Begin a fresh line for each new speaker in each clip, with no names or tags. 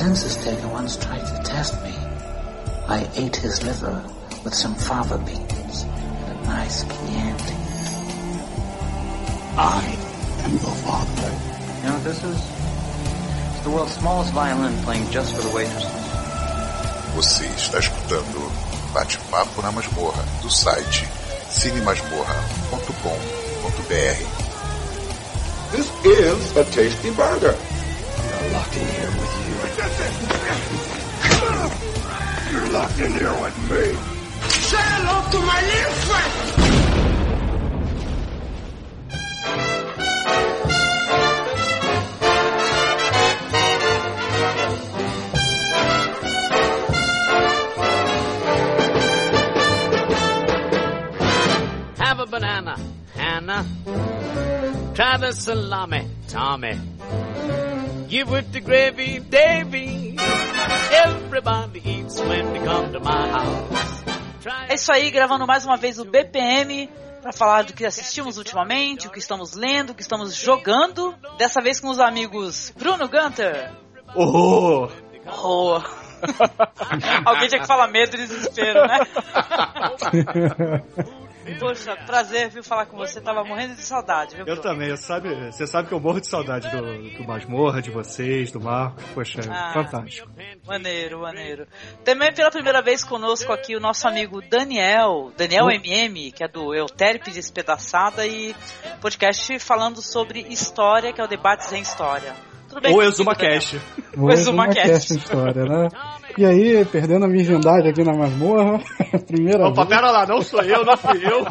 census taker once tried to test me. I ate his liver with some fava beans and a nice Chianti.
I am your father.
You know what this is? It's the world's smallest violin playing just for the waitresses.
Você está escutando Bate-Papo na Masmorra, do site cinemasmorra.com.br.
This is a tasty burger.
You're locked in here with
me.
Say hello to my little friend.
Have a banana, Hannah. Try the salami, Tommy. Give it the gravy, Davy.
É isso aí, gravando mais uma vez o BPM para falar do que assistimos ultimamente, o que estamos lendo, o que estamos jogando. Dessa vez com os amigos Bruno Gunter.
Oh!
Oh! Alguém tinha que falar medo e desespero, né? Poxa, prazer, viu, falar com você. Tava morrendo de saudade, viu?
Eu
Bruno?
também, sabe, você sabe que eu morro de saudade do, do Masmorra, de vocês, do Marcos. Poxa,
Ah.
fantástico.
Maneiro, maneiro. Também pela primeira vez conosco aqui o nosso amigo Daniel, Daniel
Oh.
MM, que é do Euterpe Despedaçada e podcast falando sobre história, que é o Debates em História. Tudo bem
Ou Exuma? Cash.
Pois uma
uma
cast.
cast história, né? E aí, perdendo a virgindade aqui na masmorra, primeira
Opa,
vez.
pera lá, não sou eu, não fui eu.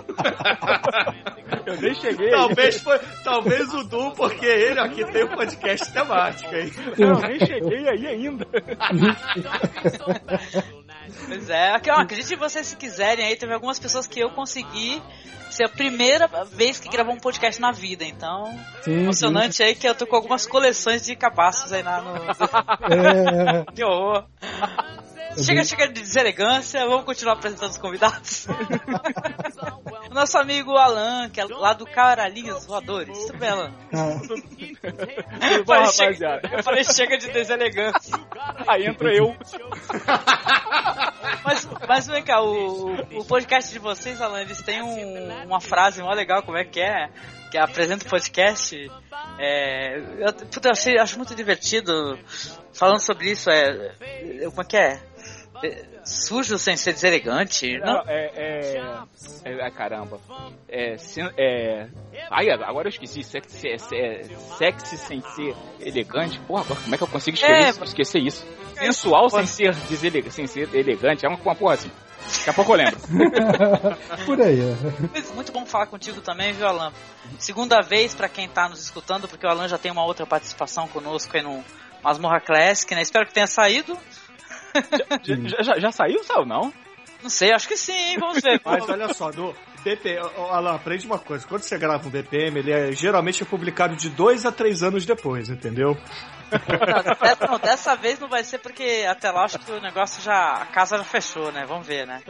Eu nem cheguei. Talvez, foi, talvez o Du, porque ele aqui tem um podcast temático aí.
Eu
nem cheguei aí ainda.
Pois é, ó, acredite em vocês se quiserem aí, teve algumas pessoas que eu consegui ser a primeira vez que gravou um podcast na vida, então
Sim,
emocionante aí que eu tô com algumas coleções de cabaços aí na, no...
É,
que horror! Chega, chega de deselegância, vamos continuar apresentando os convidados. o nosso amigo Alan, que é lá do Caralhinhos Voadores. Tudo bem, Alan?
ah,
Eu falei, chega, eu falei, chega de deselegância.
Aí entra eu.
Mas, mas vem cá, o, o podcast de vocês, Alan, eles têm um- uma frase mó legal, como é que é? Que é, apresenta o podcast. É, eu, puta, eu achei, acho muito divertido falando sobre isso. É, como é que é? É, Sujo sem ser deselegante? Não,
Não, é, é, é, é, Caramba. É, é. Ai, agora eu esqueci. Sexy, é, é, sexy sem ser elegante. Porra, agora como é que eu consigo escrever
É,
isso? Esquecer isso. Sensual sem ser, deselegante, sem ser elegante. É uma, uma porra assim. Daqui a pouco eu lembro.
por aí. é.
Muito bom falar contigo também, viu, Alan? Segunda vez pra quem tá nos escutando, porque o Alan já tem uma outra participação conosco aí no Masmorra Classic, né? Espero que tenha saído.
já, já, já saiu, saiu não?
Não sei, acho que sim, vamos ver.
Mas olha só, no Ó, Alan, aprende uma coisa. Quando você grava um BPM, ele é geralmente é publicado de dois a três anos depois, entendeu?
Não, dessa, não, dessa vez não vai ser porque até lá acho que o negócio já. A casa já fechou, né? Vamos ver, né?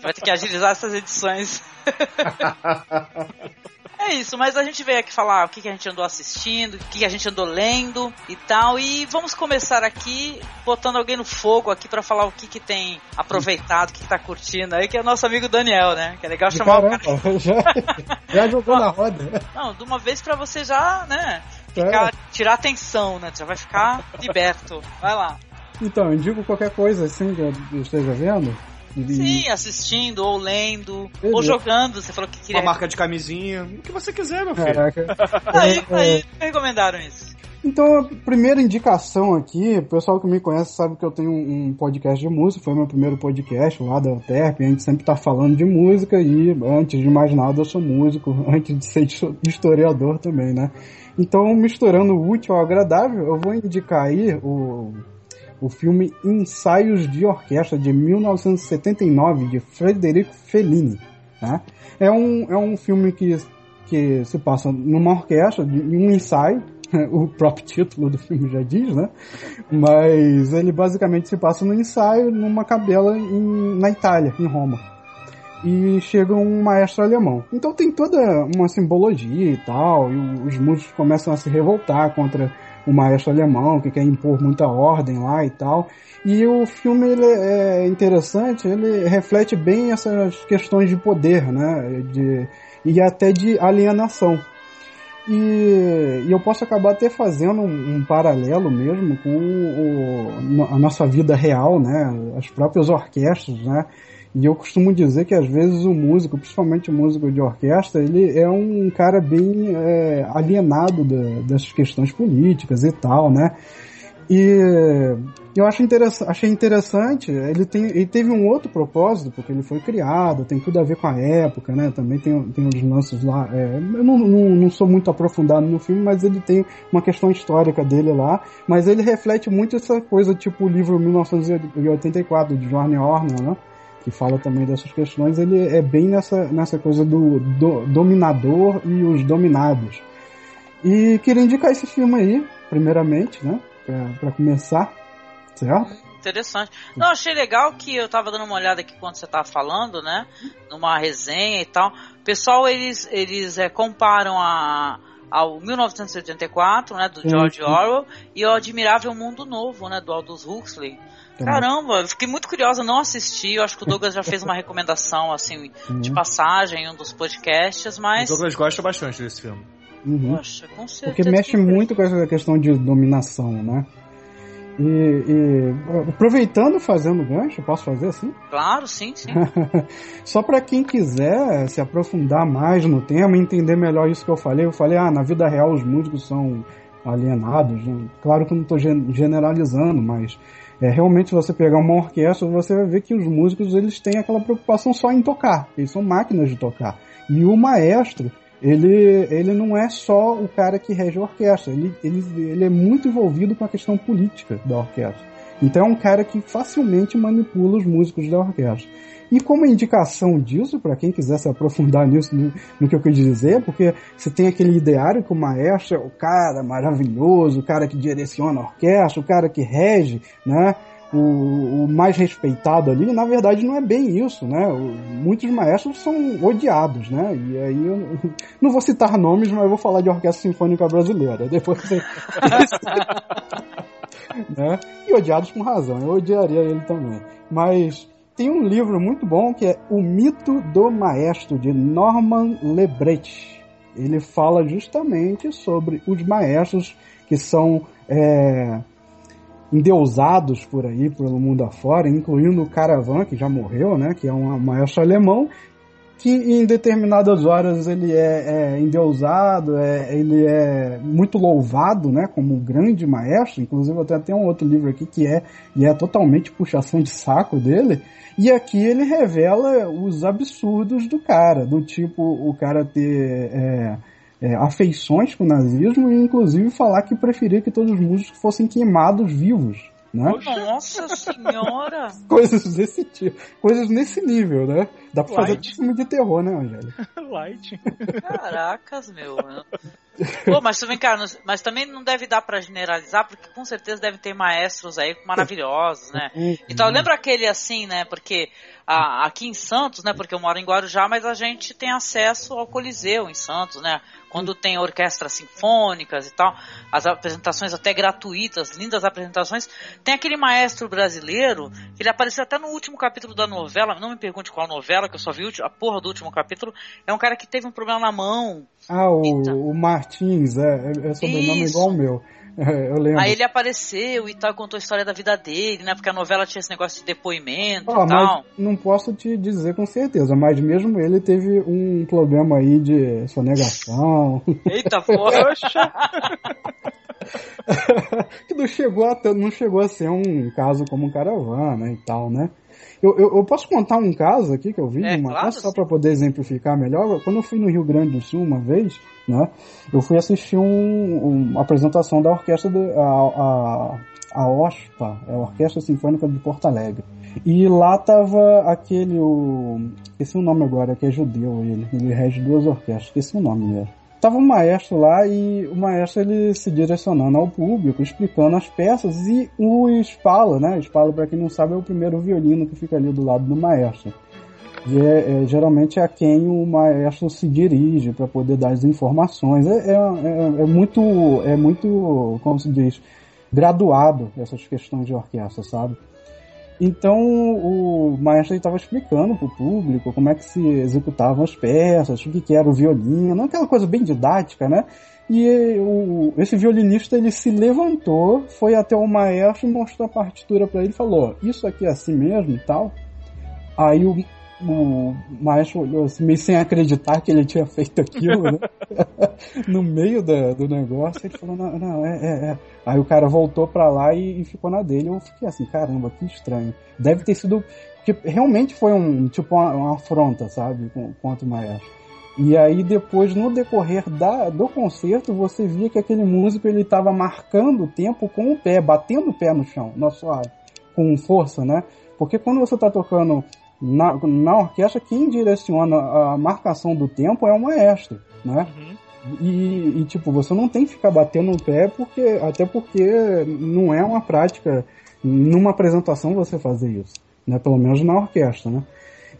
Vai ter que agilizar essas edições. É isso, mas a gente veio aqui falar o que, que a gente andou assistindo, o que, que a gente andou lendo e tal. E vamos começar aqui botando alguém no fogo aqui pra falar o que, que tem aproveitado, o que, que tá curtindo aí, que é o nosso amigo Daniel, né? Que é legal chamar o cara.
Já, já jogou na roda.
Não, de uma vez pra você já, né? Ficar, tirar atenção, né? Já vai ficar liberto. Vai lá.
Então, indico qualquer coisa assim que eu esteja vendo.
Sim, assistindo, ou lendo, ou
Beleza.
jogando. Você falou que queria.
Uma marca de camisinha, o que você quiser, meu filho.
Caraca.
Aí,
É,
aí, recomendaram isso.
Então, a primeira indicação aqui, o pessoal que me conhece sabe que eu tenho um podcast de música, foi meu primeiro podcast lá da Terp, a gente sempre tá falando de música e antes de mais nada eu sou músico, antes de ser histo- historiador também, né? Então, misturando o útil ao agradável, eu vou indicar aí o, o filme Ensaios de Orquestra de 1979 de Frederico Fellini, né? É um, é um filme que, que se passa numa orquestra, de- um ensaio, o próprio título do filme já diz, né? Mas ele basicamente se passa no ensaio numa capela em, na Itália, em Roma. E chega um maestro alemão. Então tem toda uma simbologia e tal, e os músicos começam a se revoltar contra o maestro alemão que quer impor muita ordem lá e tal. E o filme ele é interessante, ele reflete bem essas questões de poder, né? De, e até de alienação. E, e, eu posso acabar até fazendo um, um paralelo mesmo com o, a nossa vida real, né? As próprias orquestras, né? E eu costumo dizer que às vezes o músico, principalmente o músico de orquestra, ele é um cara bem é, alienado da, dessas questões políticas e tal, né? E eu acho interessante, achei interessante, ele, tem, ele teve um outro propósito, porque ele foi criado, tem tudo a ver com a época, né? Também tem, tem uns lances lá. É, eu não, não, não sou muito aprofundado no filme, mas ele tem uma questão histórica dele lá. Mas ele reflete muito essa coisa, tipo o livro 1984 de Johnny Orner, né? que fala também dessas questões, ele é bem nessa, nessa coisa do, do dominador e os dominados. E queria indicar esse filme aí, primeiramente, né? Pra, começar, certo?
Interessante. Não, achei legal que eu tava dando uma olhada aqui quando você tava falando, né? Numa resenha e tal. Pessoal, eles, eles é, comparam a, ao 1984, né, do George Orwell, e o Admirável Mundo Novo, né, do Aldous Huxley. Caramba, eu fiquei muito curiosa, não assisti. Eu acho que o Douglas já fez uma recomendação, assim, uhum. de passagem em um dos podcasts, mas.
O Douglas gosta bastante desse filme.
Uhum. Poxa, com certeza. Porque mexe muito com essa questão de dominação, né? E, e, aproveitando fazendo gancho, posso fazer assim?
Claro, sim, sim.
Só para quem quiser se aprofundar mais no tema, entender melhor isso que eu falei. Eu falei, ah, na vida real os músicos são alienados. Né? Claro que eu não estou generalizando, mas é, realmente, se você pegar uma orquestra, você vai ver que os músicos eles têm aquela preocupação só em tocar. Eles são máquinas de tocar. E o maestro, ele, ele não é só o cara que rege a orquestra. Ele, ele, ele é muito envolvido com a questão política da orquestra. Então é um cara que facilmente manipula os músicos da orquestra. E como indicação disso, para quem quiser se aprofundar nisso, no, no, que eu quis dizer, porque você tem aquele ideário que o maestro é o cara maravilhoso, o cara que direciona a orquestra, o cara que rege, né? O, o mais respeitado ali, na verdade não é bem isso, né? Muitos maestros são odiados, né? E aí eu não vou citar nomes, mas eu vou falar de orquestra sinfônica brasileira. Depois você... né? E odiados com razão, eu odiaria ele também. Mas tem um livro muito bom que é O Mito do Maestro, de Norman Lebret. Ele fala justamente sobre os maestros que são é, endeusados por aí, pelo mundo afora, incluindo o Caravan, que já morreu, né, que é um maestro alemão, que em determinadas horas ele é, é endeusado, é, ele é muito louvado, né, como um grande maestro. Inclusive, eu tenho até um outro livro aqui que é e é totalmente puxação de saco dele. E aqui ele revela os absurdos do cara, do tipo o cara ter é, é, afeições com o nazismo e inclusive falar que preferia que todos os músicos fossem queimados vivos. Né?
Nossa senhora!
Coisas desse tipo. Coisas nesse nível, né? Dá pra Light. fazer filme de terror, né, Angélica?
Light.
Caracas, meu. Pô, mas também, cara, mas também não deve dar para generalizar, porque com certeza deve ter maestros aí maravilhosos, né? Então, lembra aquele assim, né? Porque a, aqui em Santos, né? Porque eu moro em Guarujá, mas a gente tem acesso ao Coliseu em Santos, né? Quando tem orquestras sinfônicas e tal, as apresentações até gratuitas, lindas apresentações. Tem aquele maestro brasileiro, que ele apareceu até no último capítulo da novela, não me pergunte qual novela, que eu só vi a porra do último capítulo. É um cara que teve um problema na mão.
Ah, o, então, o Martins, é, é sobrenome Isso. igual o meu. É, eu lembro.
Aí ele apareceu e tal, contou a história da vida dele, né? Porque a novela tinha esse negócio de depoimento ah, e tal.
não posso te dizer com certeza, mas mesmo ele teve um problema aí de sonegação.
Eita porra!
que não chegou, a, não chegou a ser um caso como um caravana e tal, né? Eu, eu, eu, posso contar um caso aqui que eu vi, é, uma, claro, só para poder exemplificar melhor. Quando eu fui no Rio Grande do Sul uma vez, né, eu fui assistir um, uma apresentação da orquestra, de, a, a, a OSPA, é a Orquestra Sinfônica de Porto Alegre. E lá tava aquele, o, esqueci o nome agora, que é judeu ele, ele rege duas orquestras, esqueci o nome dele. Tava um maestro lá e o maestro ele se direcionando ao público, explicando as peças e o espalo, né? Espalo, para quem não sabe, é o primeiro violino que fica ali do lado do maestro. E é, é, geralmente é a quem o maestro se dirige para poder dar as informações. É, é, é, é, muito, é muito, como se diz, graduado essas questões de orquestra, sabe? Então o maestro estava explicando para o público como é que se executavam as peças, o que, que era o violino, aquela coisa bem didática, né? E o, esse violinista ele se levantou, foi até o maestro, mostrou a partitura para ele e falou: Isso aqui é assim mesmo e tal. Aí o, o maestro olhou assim, meio sem acreditar que ele tinha feito aquilo, né? no meio da, do negócio. Ele falou: Não, não é, é, é. Aí o cara voltou para lá e, e, ficou na dele. Eu fiquei assim: Caramba, que estranho. Deve ter sido. Porque realmente foi um tipo uma, uma afronta, sabe? Contra o maestro. E aí depois, no decorrer da, do concerto, você via que aquele músico ele estava marcando o tempo com o pé, batendo o pé no chão, na sua, com força, né? Porque quando você está tocando na, na orquestra, quem direciona a marcação do tempo é o maestro, né? Uhum. E, e, tipo, você não tem que ficar batendo o pé, porque, até porque não é uma prática numa apresentação você fazer isso, né? Pelo menos na orquestra, né?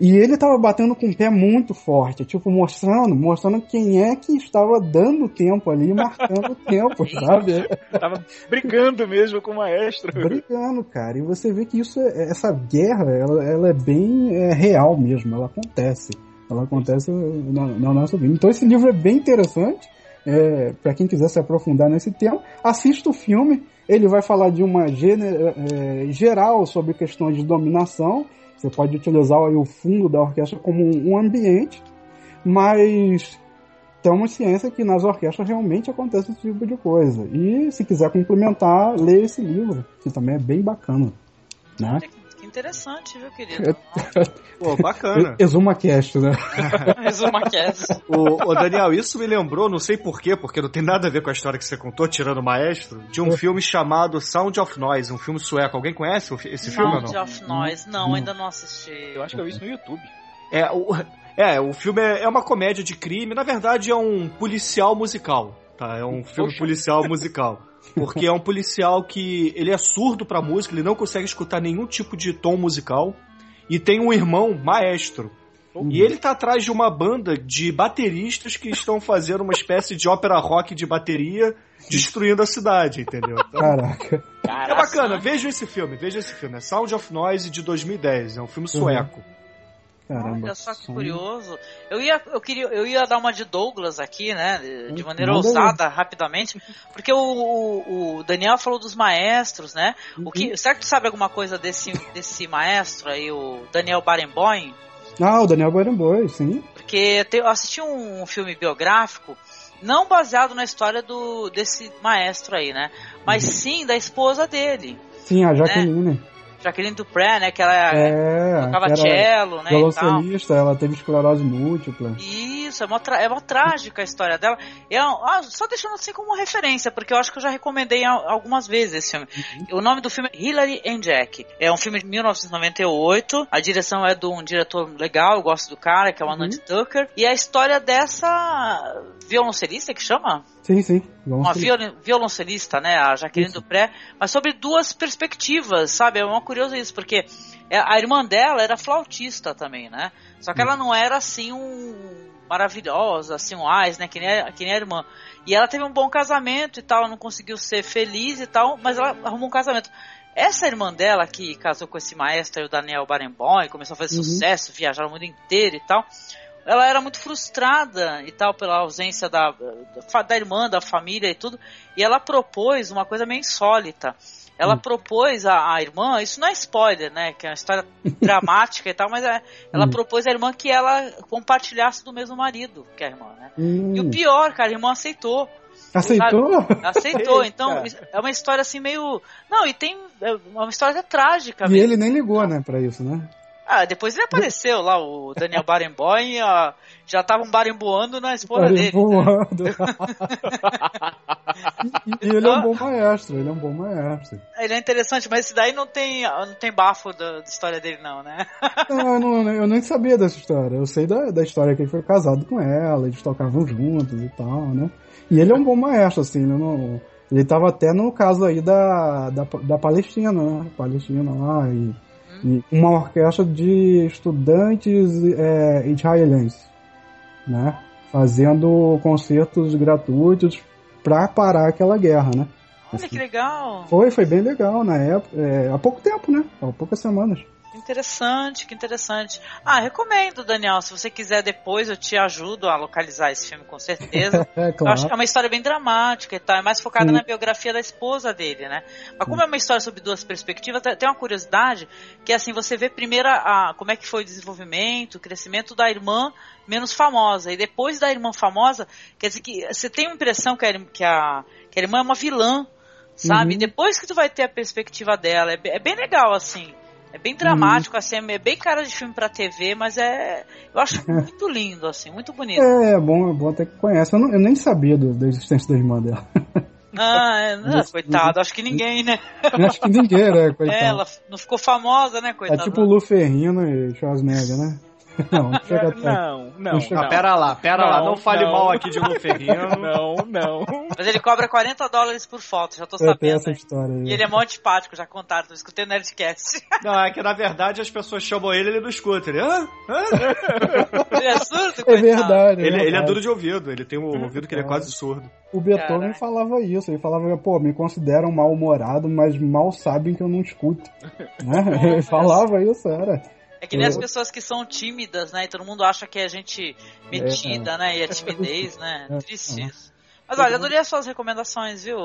E ele tava batendo com o pé muito forte, tipo, mostrando, mostrando quem é que estava dando tempo ali, marcando o tempo, sabe?
Tava brigando mesmo com o maestro.
Brigando, cara. E você vê que isso, é, essa guerra, ela, ela é bem é, real mesmo, ela acontece. Ela acontece na, na nossa vida. Então esse livro é bem interessante. É, para quem quiser se aprofundar nesse tema, assista o filme. Ele vai falar de uma gênero, é, geral sobre questões de dominação você pode utilizar aí, o fundo da orquestra como um ambiente, mas temos ciência que nas orquestras realmente acontece esse tipo de coisa. E se quiser complementar, leia esse livro, que também é bem bacana. Né?
Interessante, viu, querido?
Pô, bacana.
Exuma Cast, né?
Exuma Cast.
O, o, Daniel, isso me lembrou, não sei porquê, porque não tem nada a ver com a história que você contou, tirando o maestro, de um é. filme chamado Sound of Noise, um filme sueco. Alguém conhece esse filme
ou não? Sound of Noise, não, ainda não assisti.
Eu acho que eu vi isso no YouTube.
É, o, é, o filme é, é uma comédia de crime, na verdade é um policial musical, tá? É um filme Poxa. policial musical. Porque é um policial que ele é surdo pra música, ele não consegue escutar nenhum tipo de tom musical. E tem um irmão maestro. Uhum. E ele tá atrás de uma banda de bateristas que estão fazendo uma espécie de ópera rock de bateria, destruindo a cidade, entendeu?
Então, Caraca.
É bacana, veja esse filme, veja esse filme. É Sound of Noise de 2010, é um filme sueco. Uhum.
Caramba, Olha só que curioso. Eu ia, eu queria, eu ia dar uma de Douglas aqui, né? De maneira Manda ousada, aí. rapidamente, porque o, o, o, Daniel falou dos maestros, né? Uhum. O que, uhum. será que tu sabe alguma coisa desse, desse maestro aí, o Daniel Barenboim?
Ah, o Daniel Barenboim, sim.
Porque eu assisti um filme biográfico não baseado na história do desse maestro aí, né? Mas uhum. sim da esposa dele.
Sim, a Jaqueline. Né?
Jaqueline Dupré, né? Que ela é, tocava cello, né?
Violoncelista, ela teve esclerose múltipla.
Isso, é uma, é uma trágica a história dela. Eu, ah, só deixando assim como referência, porque eu acho que eu já recomendei algumas vezes esse filme. Uhum. O nome do filme é Hilary and Jack. É um filme de 1998. A direção é de um diretor legal, eu gosto do cara, que é o Anand uhum. Tucker. E a história dessa violoncelista que chama?
Sim, sim.
Uma violoncelista, né? A Jaqueline isso. Dupré. Mas sobre duas perspectivas, sabe? É uma curiosa isso, porque é, a irmã dela era flautista também, né? Só que ela não era assim um maravilhosa, assim, um ais, né? Que nem, a, que nem a irmã. E ela teve um bom casamento e tal, não conseguiu ser feliz e tal, mas ela arrumou um casamento. Essa irmã dela, que casou com esse maestro, o Daniel Barenboim, começou a fazer uhum. sucesso, viajar o mundo inteiro e tal ela era muito frustrada e tal pela ausência da, da, da irmã, da família e tudo, e ela propôs uma coisa meio insólita. Ela hum. propôs a, a, irmã, isso não é spoiler, né? Que é uma história dramática e tal, mas é, ela hum. propôs à irmã que ela compartilhasse do mesmo marido que a irmã, né? Hum. E o pior, cara, a irmã aceitou.
Aceitou?
Sabe? Aceitou. Então, é uma história assim meio. Não, e tem. É uma história trágica.
E mesmo. ele nem ligou, né, pra isso, né?
Ah, depois ele apareceu lá, o Daniel Barenboim, a, já estavam barenboando na esposa dele.
e, e ele é um bom maestro, ele é um bom maestro.
Ele é interessante, mas esse daí não tem, não tem bafo da, da história dele não, né?
não, eu não, eu nem sabia dessa história. Eu sei da, da história que ele foi casado com ela, eles tocavam juntos e tal, né? E ele é um bom maestro, assim, né? Não, ele tava até no caso aí da, da, da Palestina, né? Palestina lá e E uma orquestra de estudantes é, israelenses, né? Fazendo concertos gratuitos para parar aquela guerra, né?
Olha que legal.
Foi, foi bem legal na época, é, há pouco tempo, né? Há poucas semanas.
Que interessante, que interessante. Ah, recomendo, Daniel. Se você quiser depois, eu te ajudo a localizar esse filme, com certeza.
É,
Eu
claro.
acho que é uma história bem dramática e tal. É mais focada
Sim.
na biografia da esposa dele, né? Mas como é uma história sobre duas perspectivas, tem uma curiosidade que é assim, você vê primeiro a, como é que foi o desenvolvimento, o crescimento da irmã menos famosa. E depois da irmã famosa, quer dizer que você tem a impressão que a, que a, que a irmã é uma vilã, sabe?
Uhum.
Depois que tu vai ter a perspectiva dela, é, é bem legal, assim. É bem dramático, assim, é bem cara de filme pra TV, mas é. Eu acho muito lindo, assim, muito bonito.
É, é bom, é bom até que conhece. Eu, não- eu nem sabia do- da existência da irmã dela.
Ah, é, não, coitado, acho que ninguém, né?
Acho que ninguém, né, coitado.
É, ela não ficou famosa, né,
É
coitada?
tipo Lu Ferrino e Schwarzenegger, né? Não, não chega até.
Não, não.
chega-
Ah, pera lá, pera lá,
Não,
não fale
não.
mal aqui de Lu Ferrino.
Não, não.
Mas ele cobra 40 dólares por foto, já tô
tem
sabendo.
essa
né?
história aí.
E ele é mó antipático, já contaram, tô escutei o Nerdcast.
Não, é que na verdade as pessoas chamam ele, ele não escuta. Ele, "Hã? Hã?"
ele é surdo,
É verdade. é
ele, ele é
verdade.
duro de ouvido, ele tem um ouvido que ele é quase surdo.
O Beethoven
Caralho.
falava isso. Ele falava, pô, me consideram mal-humorado, mas mal sabem que eu não escuto. Né? Ele falava isso, era.
É que nem as pessoas que são tímidas, né? E todo mundo acha que é gente metida, né? E é timidez, né?
É,
Triste
é.
isso. Mas olha, adorei as suas recomendações, viu,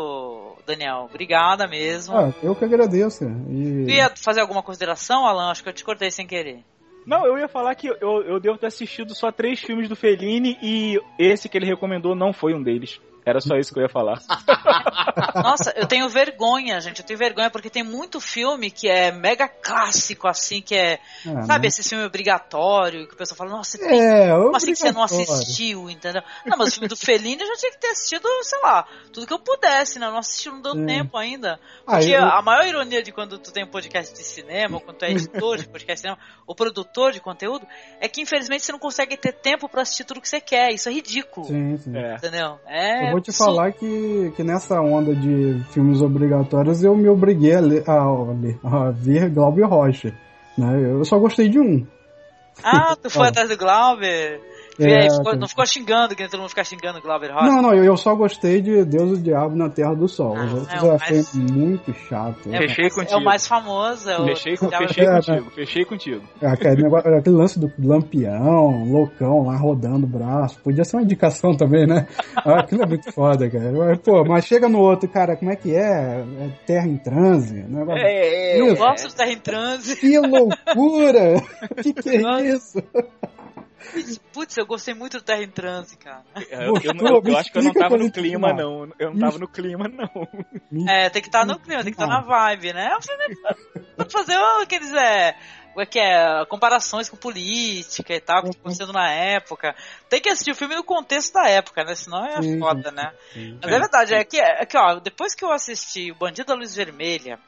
Daniel? Obrigada mesmo.
Ah, eu que agradeço. E...
Tu ia fazer alguma consideração, Alan? Acho que eu te cortei sem querer.
Não, eu ia falar que eu, eu devo ter assistido só três filmes do Fellini e esse que ele recomendou não foi um deles. Era só isso que eu ia falar.
Nossa, eu tenho vergonha, gente. Eu tenho vergonha porque tem muito filme que é mega clássico, assim, que é.
Ah,
sabe,
né?
esse filme obrigatório, que o pessoal fala, nossa, você tem
É,
Como assim que você não assistiu, entendeu? Não, mas o filme do Fellini eu já tinha que ter assistido, sei lá, tudo que eu pudesse, né? Eu não assisti, não deu
É.
tempo ainda.
Ah,
Porque
eu-
a maior ironia de quando tu tem um podcast de cinema, ou quando tu é editor de podcast de cinema, ou produtor de conteúdo, é que infelizmente você não consegue ter tempo pra assistir tudo que você quer. Isso é ridículo.
Sim, sim.
É.
Entendeu? É.
Eu vou te falar que, que nessa onda de filmes obrigatórios eu me obriguei a, ler, a, a ver Glauber Rocha. Né? Eu só gostei de um.
Ah, tu foi
Ó.
atrás do Glauber?
É,
ficou- não ficou xingando, que todo mundo fica xingando Glauber Rocha?
Não, não, eu, eu só gostei de Deus e o Diabo na Terra do Sol.
Ah,
Os outros
é
eu achei
mais-
muito chato.
É,
Fechei
é
contigo.
o mais famoso. É o
Fechei, com, fechei
É,
contigo, fechei contigo.
É, Aquele, negócio- aquele lance do lampião, loucão lá rodando o braço. Podia ser uma indicação também, né? Ah, Aquilo é muito foda, cara. Mas, Pô, mas chega no outro, cara, como é que é? É terra em transe? Negócio...
É,
Eu
Isso.
gosto de Terra em Transe.
Que loucura! que que é isso?
Putz, eu gostei muito do Terra em Transe, cara.
É, eu, eu, eu, eu acho que eu não tava no clima,
filmar.
não. Eu não tava no clima, não.
É, tem que estar no clima, tem que estar na vibe, né? É um filme pra fazer aqueles, é, como é que é, comparações com política e tal, que tá acontecendo na época. Tem que assistir o filme no contexto da época, né? Senão é
Sim,
foda, né? Mas é verdade, é que, é que, ó, depois que eu assisti O Bandido da Luz Vermelha,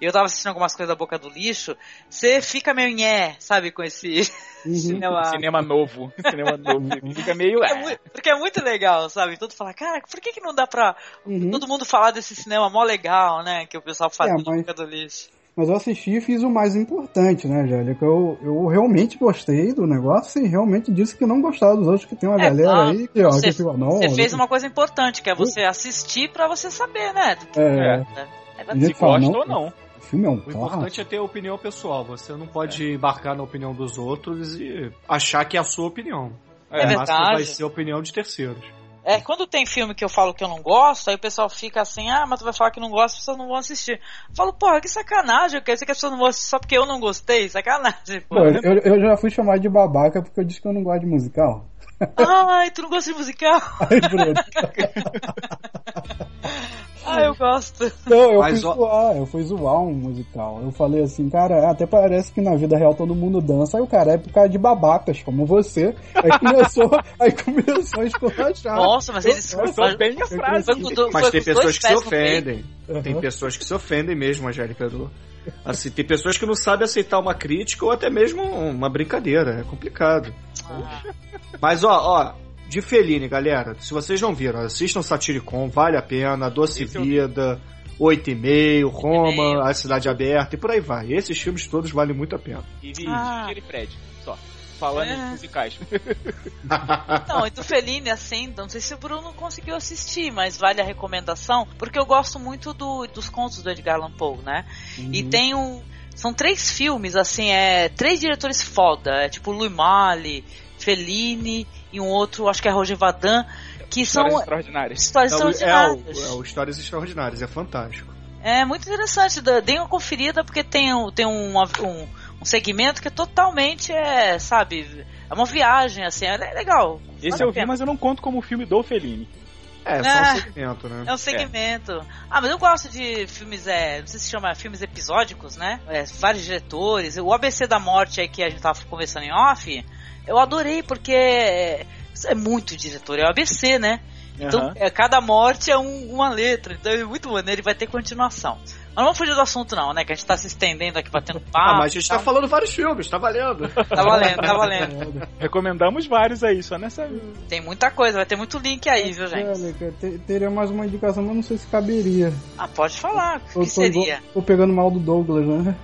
e eu tava assistindo algumas coisas da Boca do Lixo, você fica meio nhé, sabe, com esse
Uhum.
cinema...
Cinema novo. Cinema novo. Fica meio.
Porque é,
É,
porque é muito legal, sabe? Todo fala, cara, por que, que não dá pra
Uhum.
todo mundo falar desse cinema mó legal, né? Que o pessoal faz
É,
na
mas-
boca do lixo.
Mas eu assisti e fiz o mais importante, né, Angélica? Eu, eu realmente gostei do negócio e realmente disse que não gostava dos outros, que tem uma
É,
galera
claro.
aí que, ó,
Você,
que fica, não,
você fez
não-
uma coisa importante, que é você assistir pra você saber, né? do que
É.
é, né? É
gente
se gosta
não,
ou não.
O filme é um
O importante é ter a opinião pessoal. Você não pode embarcar na opinião dos outros e achar que é a sua opinião.
É
máximo
verdade.
vai ser a opinião de terceiros.
É, quando tem filme que eu falo que eu não gosto, aí o pessoal fica assim, ah, mas tu vai falar que não gosta, as pessoas não vão assistir. Eu falo, porra, que sacanagem, quer dizer que as pessoas não vão assistir só porque eu não gostei? Sacanagem, pô.
Eu, eu já fui chamado de babaca porque eu disse que eu não gosto de musical.
Ai, tu não gosta de musical?
Aí, Bruno.
Ah, eu gosto.
Não, eu
Mas,
fui
ó-
zoar, eu fui zoar um musical. Eu falei assim, cara, até parece que na vida real todo mundo dança. Aí o cara é por causa de babacas, como você. Aí começou, aí começou a esculachar.
Nossa, mas eles. Mas-
bem a frase.
foi com do-
Mas
foi
tem pessoas que se ofendem. Tem pessoas que se ofendem mesmo, Angélica. do- Assim, tem pessoas que não sabem aceitar uma crítica ou até mesmo uma brincadeira. É complicado.
Ah.
Mas, ó, ó, de Fellini, galera, se vocês não viram, assistam Satiricon, vale a pena, Doce
Esse
Vida, Oito e meio, Roma, A Cidade Aberta e por aí vai. Esses filmes todos valem muito a pena.
E vi
Ah.
E Fred, só. Falando
É.
em musicais.
Não, e do Fellini, assim, não sei se o Bruno conseguiu assistir, mas vale a recomendação, porque eu gosto muito do- dos contos do Edgar Allan Poe, né? E tem um. São três filmes, assim, é. Três diretores foda. É tipo Louis Malle, Fellini e um outro, acho que é Roger Vadan, que são
Histórias extraordinárias.
histórias
É o, é,
extraordinárias.
o, é o Histórias Extraordinárias, é fantástico.
É muito interessante, deem uma conferida porque tem, um- tem um, um, um segmento que é totalmente, é, sabe, é uma viagem, assim, é le- legal.
Esse
vale
eu vi, mas eu não conto como filme do Fellini.
É, só
É.
um segmento, né?
É um segmento. Ah, mas eu gosto de filmes, é, não sei se chama filmes episódicos, né? É, vários diretores. O ABC da Morte aí que a gente tava conversando em off, eu adorei porque é, é muito diretor, é o ABC, né? Então,
Aham.
é, cada morte é um- uma letra, então é muito maneiro e vai ter continuação. Mas não vamos fugir do assunto não, né? Que a gente tá se estendendo aqui, batendo papo.
Ah, mas a gente tá falando vários filmes, tá valendo.
Tá valendo, tá valendo.
Recomendamos vários aí, só nessa.
Tem muita coisa, vai ter muito link aí, viu, gente?
Olha, teria mais uma indicação, mas não sei se caberia.
Ah, pode falar. O que seria?
tô pegando mal do Douglas, né?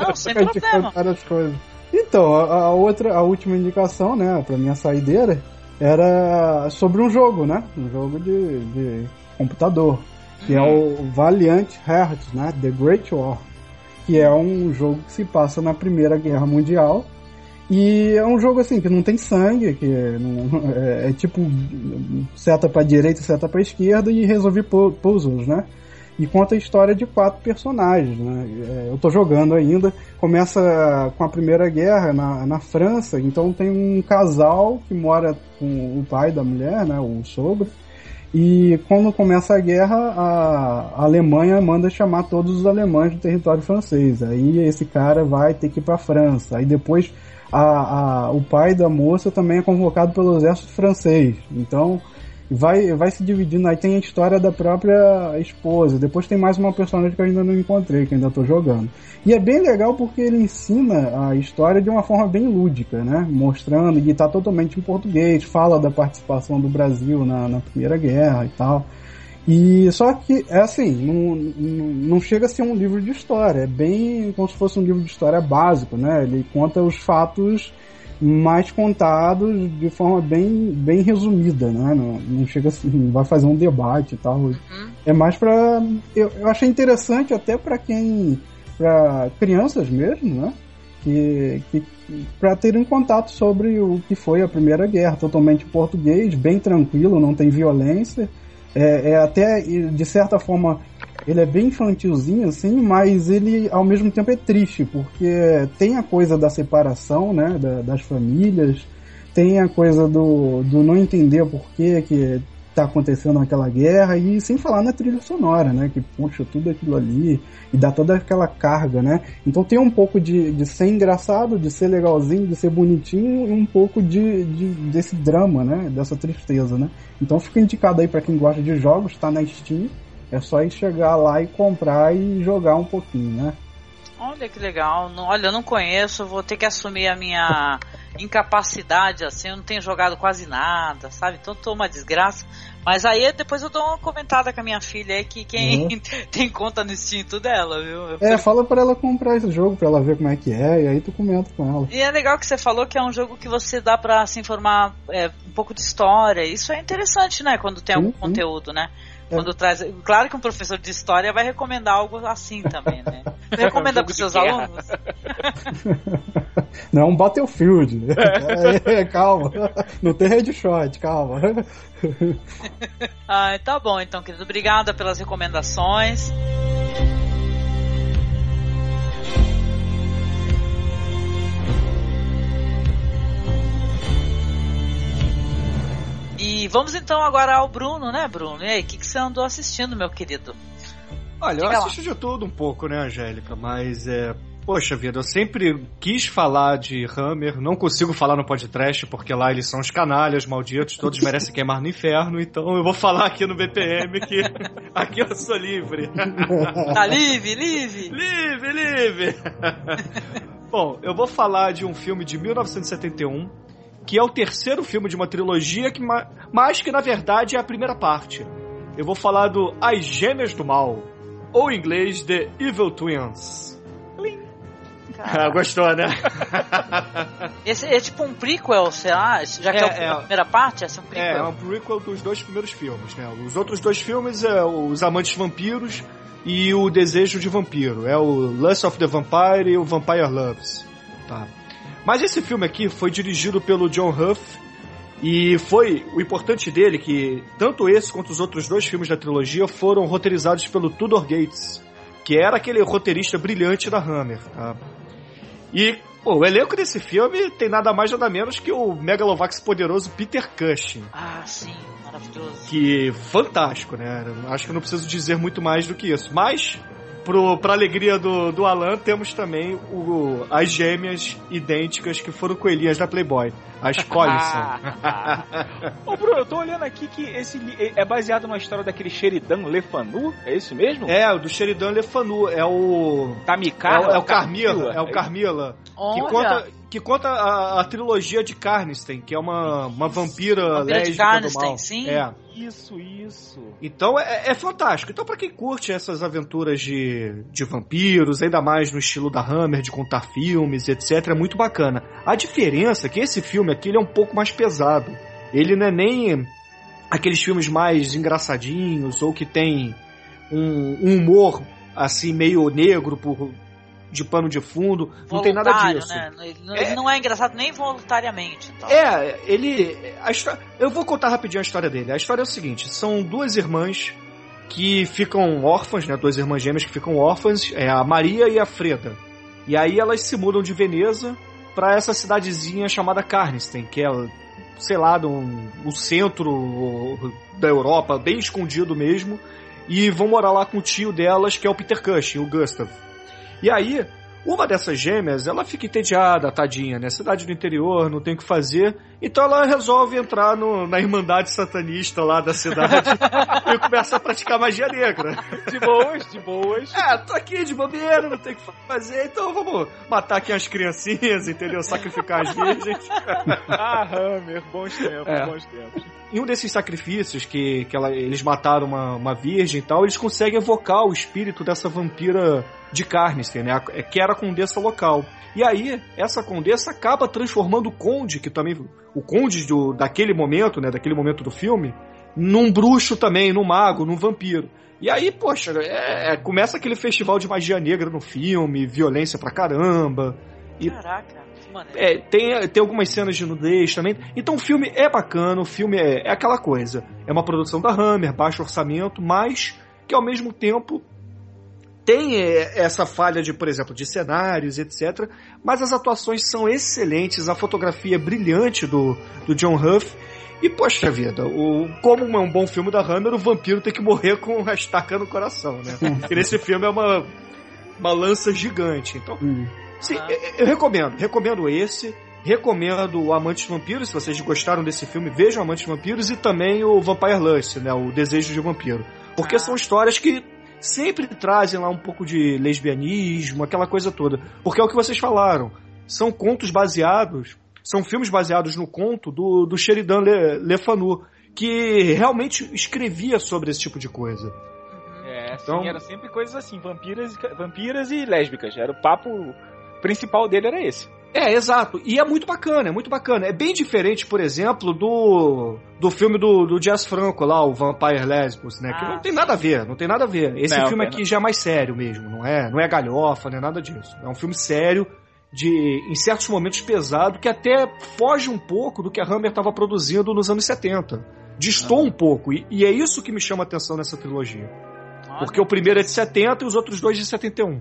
Não, sem problema.
várias coisas. Então, a, a outra, a última indicação, né, pra minha saideira, era sobre um jogo, né? Um jogo de, de computador. Que é o Valiant Hearts, né? The Great War. Que é um jogo que se passa na Primeira Guerra Mundial. E é um jogo assim que não tem sangue, que não- é, é tipo seta pra direita, seta pra esquerda e resolver pu- puzzles, né? E conta a história de quatro personagens, né? É, eu tô jogando ainda. Começa com a Primeira Guerra na, na França, então tem um casal que mora com o pai da mulher, né? O sogro. E quando começa a guerra, a Alemanha manda chamar todos os alemães do território francês. Aí esse cara vai ter que ir para a França. Aí depois a, a- o pai da moça também é convocado pelo exército francês. Então vai, vai se dividindo. Aí tem a história da própria esposa. Depois tem mais uma personagem que eu ainda não encontrei, que ainda estou jogando. E é bem legal porque ele ensina a história de uma forma bem lúdica, né? Mostrando, e tá totalmente em português, fala da participação do Brasil na, na Primeira Guerra e tal. E só que, é assim, não, não, não chega a ser um livro de história, é bem como se fosse um livro de história básico, né? Ele conta os fatos mais contados de forma bem, bem resumida, né? Não, não chega assim, não vai fazer um debate e tal. É mais pra. Eu, eu achei interessante até pra quem. pra crianças mesmo, né? Que, que para terem contato sobre o que foi a Primeira Guerra, totalmente português, bem tranquilo, não tem violência. É, é até, de certa forma, ele é bem infantilzinho, assim, mas ele ao mesmo tempo é triste, porque tem a coisa da separação, né, da- das famílias, tem a coisa do, do não entender por que que tá acontecendo aquela guerra, e sem falar na trilha sonora, né, que puxa tudo aquilo ali, e dá toda aquela carga, né. Então tem um pouco de, de ser engraçado, de ser legalzinho, de ser bonitinho, e um pouco de, de desse drama, né, dessa tristeza, né. Então fica indicado aí para quem gosta de jogos, tá na Steam, é só ir chegar lá e comprar e jogar um pouquinho, né?
Olha que legal. Olha, eu não conheço, vou ter que assumir a minha incapacidade, assim, eu não tenho jogado quase nada, sabe? Então tô uma desgraça. Mas aí depois eu dou uma comentada com a minha filha aí, que quem
Uhum.
tem conta no Steam tudo é ela, viu?
É, fala pra ela comprar esse jogo, pra ela ver como é que é, e aí tu comenta com ela.
E é legal que você falou que é um jogo que você dá pra se informar é, um pouco de história. Isso é interessante, né? Quando tem algum
sim.
conteúdo, né?
É.
Quando traz. Claro que um professor de história vai recomendar algo assim também, né? Você recomenda
Jogo
pros
de
seus alunos?
Não é um Battlefield. É, calma. Não tem headshot, calma.
Ah, tá bom então, querido. Obrigada pelas recomendações. E vamos então agora ao Bruno, né, Bruno? E aí, o que, que você andou assistindo, meu querido?
Olha, eu
Diga lá.
assisto de tudo um pouco, né, Angélica? Mas é. Poxa vida, eu sempre quis falar de Hammer, não consigo falar no podcast, porque lá eles são os canalhas malditos, todos merecem queimar no inferno, então eu vou falar aqui no BPM que aqui eu sou livre.
Tá livre, livre!
livre, livre! Bom, eu vou falar de um filme de 1971 que é o terceiro filme de uma trilogia, que, mas que na verdade é a primeira parte. Eu vou falar do As Gêmeas do Mal, ou em inglês The Evil Twins. Ah, gostou, né?
Esse é tipo um prequel, sei lá, já que é, é a primeira parte, essa é um prequel.
É, é um prequel dos dois primeiros filmes, né? Os outros dois filmes é Os Amantes Vampiros e O Desejo de Vampiro. É o Lust of the Vampire e o Vampire Loves. Tá. Mas esse filme aqui foi dirigido pelo John Huff e foi o importante dele que tanto esse quanto os outros dois filmes da trilogia foram roteirizados pelo Tudor Gates, que era aquele roteirista brilhante da Hammer. Tá? E pô, o elenco desse filme tem nada mais nada menos que o Megalovax poderoso Peter Cushing.
Ah, sim, maravilhoso.
Que fantástico, né? Acho que não preciso dizer muito mais do que isso. Mas Pro, pra alegria do, do Alan, temos também o, as gêmeas idênticas que foram coelhinhas da Playboy. As Collison.
Ô, Bruno, eu tô olhando aqui que esse é baseado numa história daquele Sheridan Lefanu, é isso mesmo?
É, o do Sheridan Lefanu. É o.
Tamikara?
É, é, o Carmila. É o Carmila. Que conta, que conta a, a, trilogia de Carnisten, que é uma, uma vampira, vampira lésbica
Carnisten,
do mal.
Sim.
É.
Isso, isso.
Então é, é, fantástico. Então, para quem curte essas aventuras de, de vampiros, ainda mais no estilo da Hammer, de contar filmes, etc., é muito bacana. A diferença é que esse filme aqui ele é um pouco mais pesado. Ele não é nem aqueles filmes mais engraçadinhos ou que tem um, um humor assim meio negro por de pano de fundo, não tem nada disso.
Né? Ele, é, não é engraçado nem voluntariamente. Então.
É, ele. A eu vou contar rapidinho a história dele. A história é o seguinte: são duas irmãs que ficam órfãs, né? Duas irmãs gêmeas que ficam órfãs, é a Maria e a Freda. E aí elas se mudam de Veneza para essa cidadezinha chamada Carnisten, que é, sei lá, um, um centro da Europa, bem escondido mesmo. E vão morar lá com o tio delas, que é o Peter Cushing, o Gustav. E aí, uma dessas gêmeas, ela fica entediada, tadinha, né? Cidade do interior, não tem o que fazer. Então ela resolve entrar no, na Irmandade Satanista lá da cidade e começa a praticar magia negra.
De boas, de boas.
É, tô aqui de bobeira, não tem o que fazer, então vamos matar aqui as criancinhas, entendeu? Sacrificar as virgens.
ah, Hammer, bons tempos, é. bons tempos.
Em um desses sacrifícios que, que ela, eles mataram uma, uma virgem e tal, eles conseguem evocar o espírito dessa vampira de Carnister, né? Que era a condessa local. E aí, essa condessa acaba transformando o conde, que também. O conde do, daquele momento, né? Daquele momento do filme, num bruxo também, num mago, num vampiro. E aí, poxa, é, é, começa aquele festival de magia negra no filme, violência pra caramba.
E, Caraca.
É, tem, tem algumas cenas de nudez também. Então o filme é bacana, o filme é, é aquela coisa. É uma produção da Hammer, baixo orçamento, mas que ao mesmo tempo tem é, essa falha de, por exemplo, de cenários, etc. Mas as atuações são excelentes, a fotografia é brilhante do, do John Huff. E, poxa vida, o, como é um bom filme da Hammer, o vampiro tem que morrer com a estaca no coração, né? Porque nesse filme é uma, uma lança gigante. Então, hum. Sim, eu, eu recomendo. Recomendo esse. Recomendo o Amantes Vampiros, se vocês gostaram desse filme, vejam Amantes Vampiros e também o Vampire Lust, né? O Desejo de Vampiro. Porque ah. são histórias que sempre trazem lá um pouco de lesbianismo, aquela coisa toda. Porque é o que vocês falaram. São contos baseados, são filmes baseados no conto do, do Sheridan Le, Le Fanu, que realmente escrevia sobre esse tipo de coisa.
É, então, sim, era sempre coisas assim, vampiras, vampiras e lésbicas. Era o papo principal dele era esse.
É, exato. E é muito bacana, é muito bacana. É bem diferente, por exemplo, do do filme do, do Jazz Franco lá, o Vampire Lesbos, né? Ah, que não tem nada a ver, não tem nada a ver. Esse não, filme aqui já é mais sério mesmo, não é, não é galhofa, não é nada disso. É um filme sério, de em certos momentos pesado, que até foge um pouco do que a Hammer estava produzindo nos anos 70. Distou ah. um pouco, e, e, é isso que me chama a atenção nessa trilogia. Ah, Porque o primeiro é de 70 e os outros dois de 71.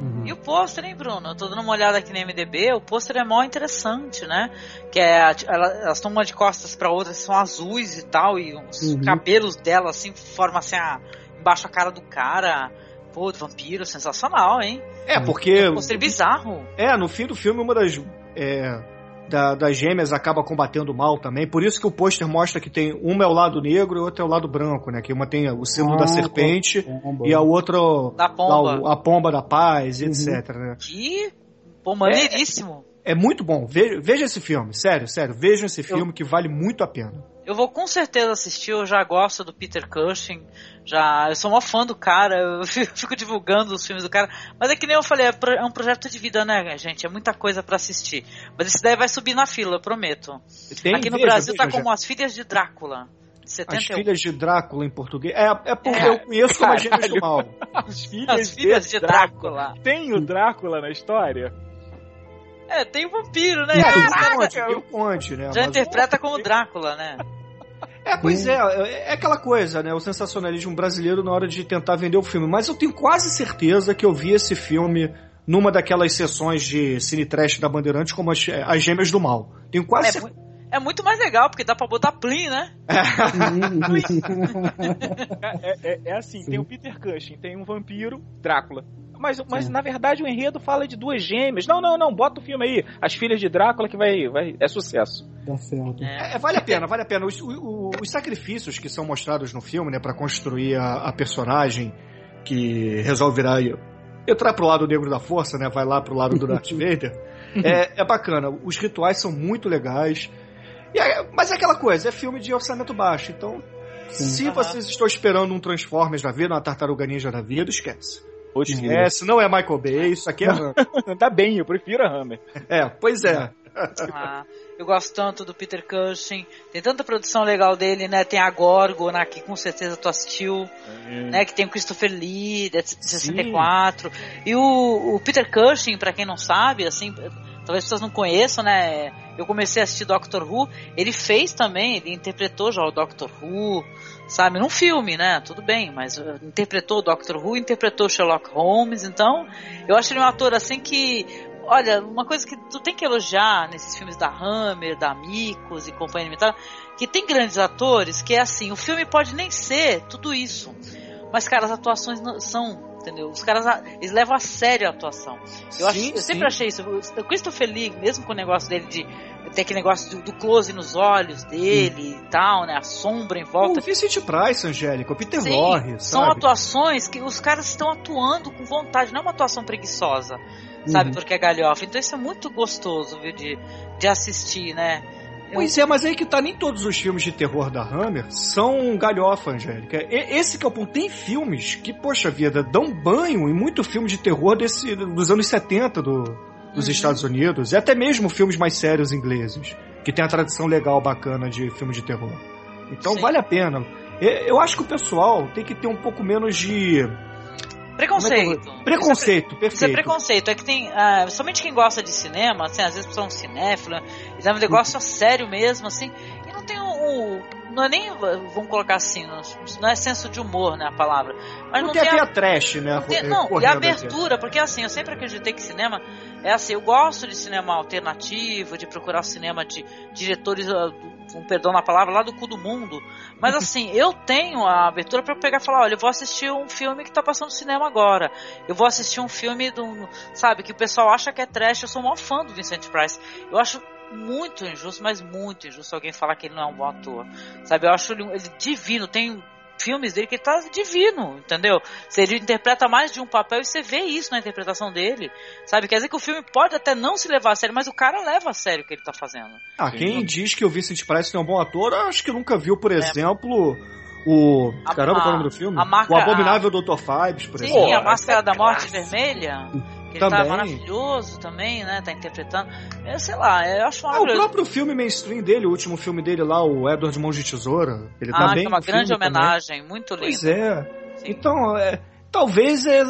Uhum. E o pôster, hein, Bruno? Eu tô dando uma olhada aqui no MDB, o pôster é mó interessante, né? Que é, elas estão uma de costas para outra, são azuis e tal, e os uhum. cabelos dela, assim, formam assim, a, embaixo a cara do cara. Pô, do vampiro, sensacional, hein?
É, porque.
É um pôster bizarro.
É, no fim do filme, uma das. É da, das gêmeas acaba combatendo mal também. Por isso que o pôster mostra que tem uma é o lado negro e outra é o lado branco, né? Que uma tem o símbolo ah, da serpente e a outra
da pomba.
Lá, a pomba da paz, uhum. etc. Né?
Que pô, maneiríssimo.
É, É muito bom. Veja, veja esse filme, sério, sério. Veja esse filme que vale muito a pena.
Eu vou com certeza assistir, eu já gosto do Peter Cushing, já, eu sou uma fã do cara, eu fico divulgando os filmes do cara, mas é que nem eu falei, é, é um projeto de vida, né, gente? É muita coisa para assistir. Mas esse daí vai subir na fila, eu prometo. Tem, Aqui no veja, Brasil veja, tá como As Filhas de Drácula. 71.
As Filhas de Drácula em português. É, é porque é, eu conheço como Gêmeos do Mal.
As Filhas, As filhas de, de Drácula.
Drácula. Tem o Drácula na história?
É, tem o vampiro, né?
É, tem o Conde, tem o Conde, né?
Já Mas interpreta como Drácula, né?
É, pois é, é aquela coisa, né? O sensacionalismo brasileiro na hora de tentar vender o filme. Mas eu tenho quase certeza que eu vi esse filme numa daquelas sessões de cine trash da Bandeirantes como as, as Gêmeas do Mal. Tenho quase
é,
certeza.
É muito mais legal, porque dá pra botar Plin, né?
é, é, é, assim, Sim. tem o Peter Cushing, tem um vampiro, Drácula. Mas, mas na verdade o enredo fala de duas gêmeas. Não, não, não, bota o filme aí. As Filhas de Drácula que vai. vai é sucesso.
Tá certo.
É, é, vale a pena, vale a pena. Os, os, os sacrifícios que são mostrados no filme, né, para construir a, a, personagem que resolverá entrar pro lado negro da força, né? Vai lá pro lado do Darth Vader. É, é bacana. Os rituais são muito legais. É, mas é aquela coisa, é filme de orçamento baixo. Então, Sim. se uhum. vocês estão esperando um Transformers da vida, uma Tartaruga Ninja da vida, esquece. Esquece, não é Michael Bay, isso aqui é Hammer.
tá bem, eu prefiro a Hammer.
É, pois é.
Ah, eu gosto tanto do Peter Cushing, tem tanta produção legal dele, né? Tem a Gorgo, né, que com certeza tu assistiu, é. né? Que tem o Christopher Lee, de 64. Sim. E o, o Peter Cushing, para quem não sabe, assim, talvez as pessoas não conheçam, né? Eu comecei a assistir Doctor Who, ele fez também, ele interpretou já o Doctor Who, sabe? Num filme, né? Tudo bem, mas uh, interpretou o Doctor Who, interpretou Sherlock Holmes, então eu acho ele um ator assim que. Olha, uma coisa que tu tem que elogiar nesses filmes da Hammer, da Amicus e companhia limitada, que tem grandes atores que é assim, o filme pode nem ser tudo isso, mas cara, as atuações são entendeu? Os caras eles levam a sério a atuação. Eu, sim, acho, eu sempre achei isso. O Christopher Lee, mesmo com o negócio dele de ter aquele negócio do, do close nos olhos dele hum. e tal, né? A sombra em volta.
O Vincent Price, Angélica, o Peter Sim, Lorre,
São atuações que os caras estão atuando com vontade, não é uma atuação preguiçosa, sabe? Uhum. Porque é galhofa. Então isso é muito gostoso, viu, de, de assistir, né?
Pois é, mas aí que tá, nem todos os filmes de terror da Hammer são galhofa, Angélica. esse que é o ponto. Tem filmes que, poxa vida, dão banho em muito filme de terror desse, dos anos 70 do, dos uhum. Estados Unidos, e até mesmo filmes mais sérios ingleses, que tem a tradição legal bacana de filme de terror. Então Sim. vale a pena. Eu acho que o pessoal tem que ter um pouco menos de
Preconceito.
É preconceito, perfeito. Isso
é preconceito. É que tem. Uh, somente quem gosta de cinema, assim, às vezes é um cinéfilo, e dá um negócio sério mesmo, assim, tem o. Um, não é nem. Vamos colocar assim, não é senso de humor, né, a palavra. Mas
não,
não
tem, tem a, a trash, né?
Não, tem, não e a abertura, porque assim, eu sempre acreditei que cinema é assim, eu gosto de cinema alternativo, de procurar cinema de diretores, ah, com perdão na palavra, lá do cu do mundo. Mas assim, eu tenho a abertura para pegar e falar, olha, eu vou assistir um filme que tá passando no cinema agora. Eu vou assistir um filme do, sabe, que o pessoal acha que é trash. Eu sou um fã do Vincent Price. Eu acho muito injusto, mas muito injusto alguém falar que ele não é um bom ator. Sabe, eu acho ele, ele divino, tem filmes dele que ele tá divino, entendeu? Se ele interpreta mais de um papel e você vê isso na interpretação dele, sabe? Quer dizer que o filme pode até não se levar a sério, mas o cara leva a sério o que ele tá fazendo.
Ah, quem diz que o Vincent Price é um bom ator, acho que nunca viu, por é. exemplo, o. A, Caramba, qual é o nome do filme?
Marca,
o Abominável a... Dr. Fibes, por
Sim,
exemplo.
Sim, a Máscara da Morte Vermelha. Que também. ele tá maravilhoso também, né? Tá interpretando. Eu sei lá, eu acho maravilhoso.
Ah, o próprio filme mainstream dele, o último filme dele lá, o Edward Mãos de Tesoura. Ele
ah,
tá bem.
É uma grande homenagem, também. muito lindo.
Pois é. Sim. Então, é, talvez é,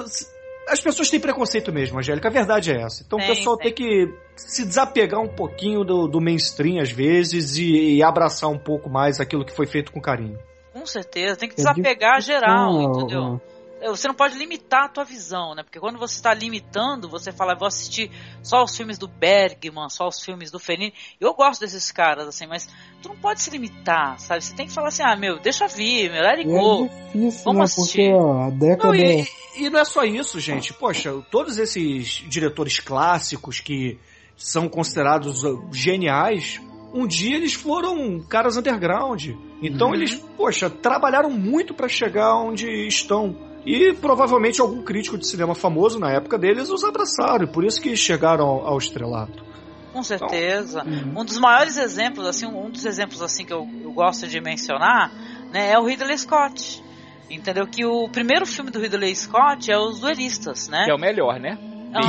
as pessoas têm preconceito mesmo, Angélica. A verdade é essa. Então tem, o pessoal tem. tem. que se desapegar um pouquinho do, do mainstream às vezes e, e, abraçar um pouco mais aquilo que foi feito com carinho.
Com certeza, tem que desapegar geral, entendeu? É, você não pode limitar a tua visão, né? Porque quando você está limitando, você fala, vou assistir só os filmes do Bergman, só os filmes do Fellini. Eu gosto desses caras, assim, mas tu não pode se limitar, sabe? Você tem que falar assim, ah, meu, deixa vir, meu, let it go.
É difícil, Vamos né? assistir. Porque a década... Não,
e, e não é só isso, gente. Poxa, todos esses diretores clássicos que são considerados geniais, um dia eles foram caras underground. Então uhum. eles, poxa, trabalharam muito para chegar onde estão. E provavelmente algum crítico de cinema famoso na época deles os abraçaram, e por isso que chegaram ao, ao estrelato.
Com certeza. Então, um dos maiores exemplos, assim, um dos exemplos assim que eu, eu gosto de mencionar, né, é o Ridley Scott. Entendeu? Que o primeiro filme do Ridley Scott é Os Duelistas, né?
Que é o melhor, né?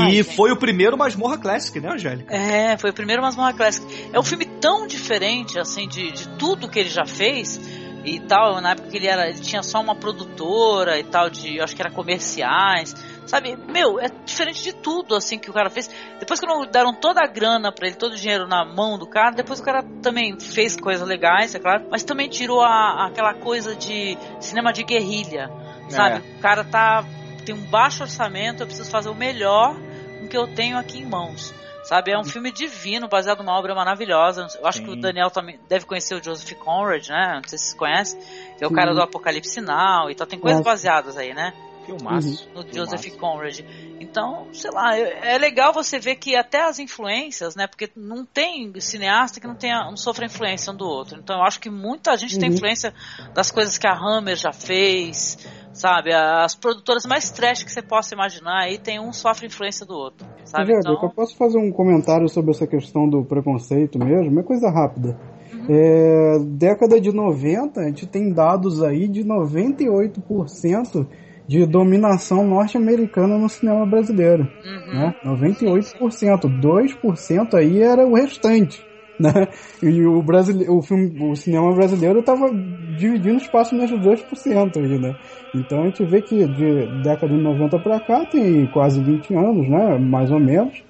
e foi o primeiro Masmorra Classic, né, Angélica?
É, foi o primeiro Masmorra Classic. É um filme tão diferente, assim, de, de tudo que ele já fez e tal. Na época que ele era, ele tinha só uma produtora e tal, de, acho que era comerciais. Sabe, meu, é diferente de tudo, assim, que o cara fez. Depois que deram toda a grana pra ele, todo o dinheiro na mão do cara, depois o cara também fez coisas legais, é claro, mas também tirou a, aquela coisa de cinema de guerrilha, sabe? É. O cara tá tem um baixo orçamento, eu preciso fazer o melhor com que eu tenho aqui em mãos. Sabe, é um filme divino, baseado numa obra maravilhosa. Eu acho Sim. que o Daniel também deve conhecer o Joseph Conrad, né? Não sei se vocês conhecem. Que é o cara do Apocalipse Now e tal. Tem coisas baseadas aí, né?
Filmaço.
No Joseph Filmaço. Conrad. Então, sei lá, é, é legal você ver que até as influências, né? Porque não tem cineasta que não, tenha, não sofra influência um do outro. Então eu acho que muita gente uhum. tem influência das coisas que a Hammer já fez, sabe? As produtoras mais trash que você possa imaginar, aí tem um sofre influência do outro, sabe?
então... eu posso fazer um comentário sobre essa questão do preconceito mesmo? É coisa rápida. Uhum. É, década de 90, a gente tem dados aí de 98% de dominação norte-americana no cinema brasileiro. Uhum. Né? 98%. 2% aí era o restante. Né? E o, brasileiro, o, filme, o cinema brasileiro estava dividindo espaço nesses 2% aí, né? Então a gente vê que de década de 90 para cá tem quase 20 anos, né? Mais ou menos.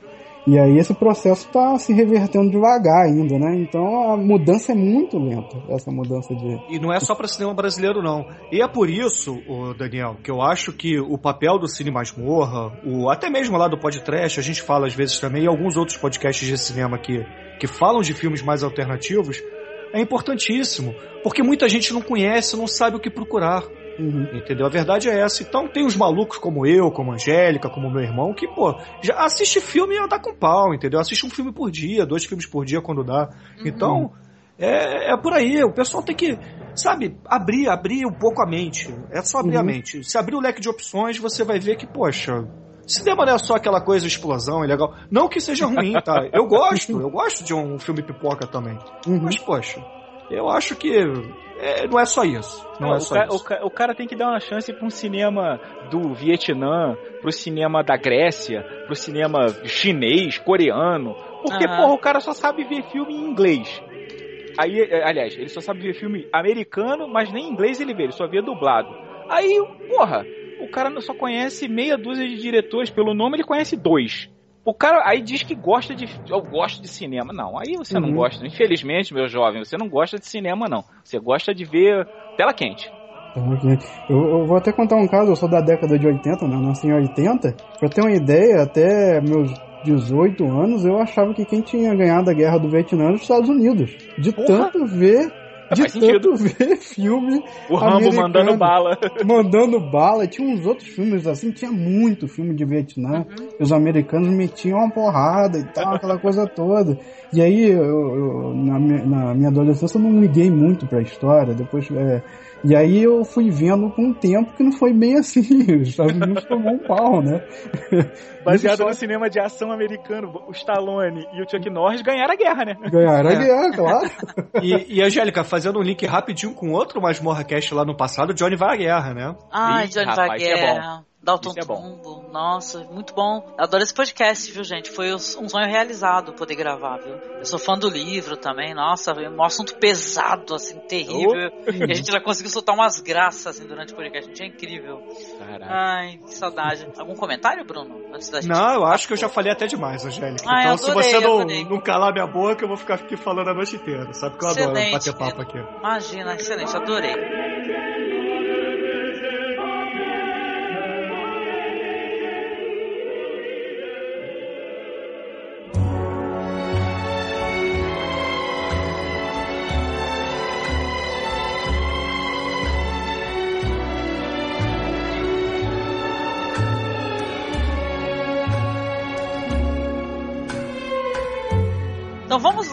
E aí esse processo está se revertendo devagar ainda, né? Então a mudança é muito lenta, essa mudança de...
E não é só para cinema brasileiro, não. E é por isso, Daniel, que eu acho que o papel do Cine Masmorra, o, até mesmo lá do podcast, a gente fala às vezes também, e alguns outros podcasts de cinema que, que falam de filmes mais alternativos, é importantíssimo. Porque muita gente não conhece, não sabe o que procurar. Uhum. Entendeu? A verdade é essa. Então tem os malucos como eu, como a Angélica, como meu irmão, que, pô, já assiste filme e anda com pau, entendeu? Assiste um filme por dia, dois filmes por dia quando dá. Uhum. Então, é, é por aí. O pessoal tem que, sabe, abrir, abrir um pouco a mente. É só abrir uhum. a mente. Se abrir o leque de opções, você vai ver que, poxa, Cinema não é só aquela coisa explosão, é legal. Não que seja ruim, tá? Eu gosto, eu gosto de um filme pipoca também. Uhum. Mas, poxa, eu acho que é, não é só isso. Não, não é só
o,
isso.
O, o, cara tem que dar uma chance para um cinema do Vietnã, pro cinema da Grécia, pro cinema chinês, coreano. Porque, uhum. porra, o cara só sabe ver filme em inglês. Aí, é, aliás, ele só sabe ver filme americano, mas nem inglês ele vê, ele só vê dublado. Aí, porra, o cara só conhece meia dúzia de diretores. Pelo nome, ele conhece dois. O cara aí diz que gosta de. Eu gosto de cinema. Não, aí você uhum. não gosta. Infelizmente, meu jovem, você não gosta de cinema, não. Você gosta de ver tela quente.
Eu, eu, vou até contar um caso, eu sou da década de 80, né? Eu nasci em 80. Pra ter uma ideia, até meus 18 anos, eu achava que quem tinha ganhado a guerra do Vietnã era os Estados Unidos. De Porra. tanto ver de Faz tanto ver filme.
O Rambo mandando bala.
Mandando bala. Tinha uns outros filmes assim, tinha muito filme de Vietnã. Uhum. Os americanos metiam uma porrada e tal, aquela coisa toda. E aí, eu, eu, na, minha, na, minha adolescência, eu não liguei muito pra história. Depois. É, e aí eu fui vendo com o tempo que não foi bem assim. Os Estados Unidos tomou um pau, né?
Baseado só... no cinema de ação americano, o Stallone e o Chuck Norris ganharam a guerra, né?
Ganharam é. a guerra, claro.
E, e Angélica, fazendo um link rapidinho com outro Masmorra Cast lá no passado, Johnny vai à guerra, né?
Ai, Johnny vai à é guerra. É Dalton é Tumbo. Nossa, muito bom. Adoro esse podcast, viu, gente? Foi um sonho realizado poder gravar, viu? Eu sou fã do livro também. Nossa, é um assunto pesado, assim, terrível. Oh. E a gente já conseguiu soltar umas graças assim, durante o podcast. Gente, é incrível. Caraca. Ai, que saudade. Algum comentário, Bruno?
Antes da gente não, eu acho que eu já falei até demais, Angélica. Ai, então, adorei, se você não, não calar minha boca, eu vou ficar aqui falando a noite inteira. Sabe que eu excelente, adoro bater papo aqui.
Imagina, excelente, adorei.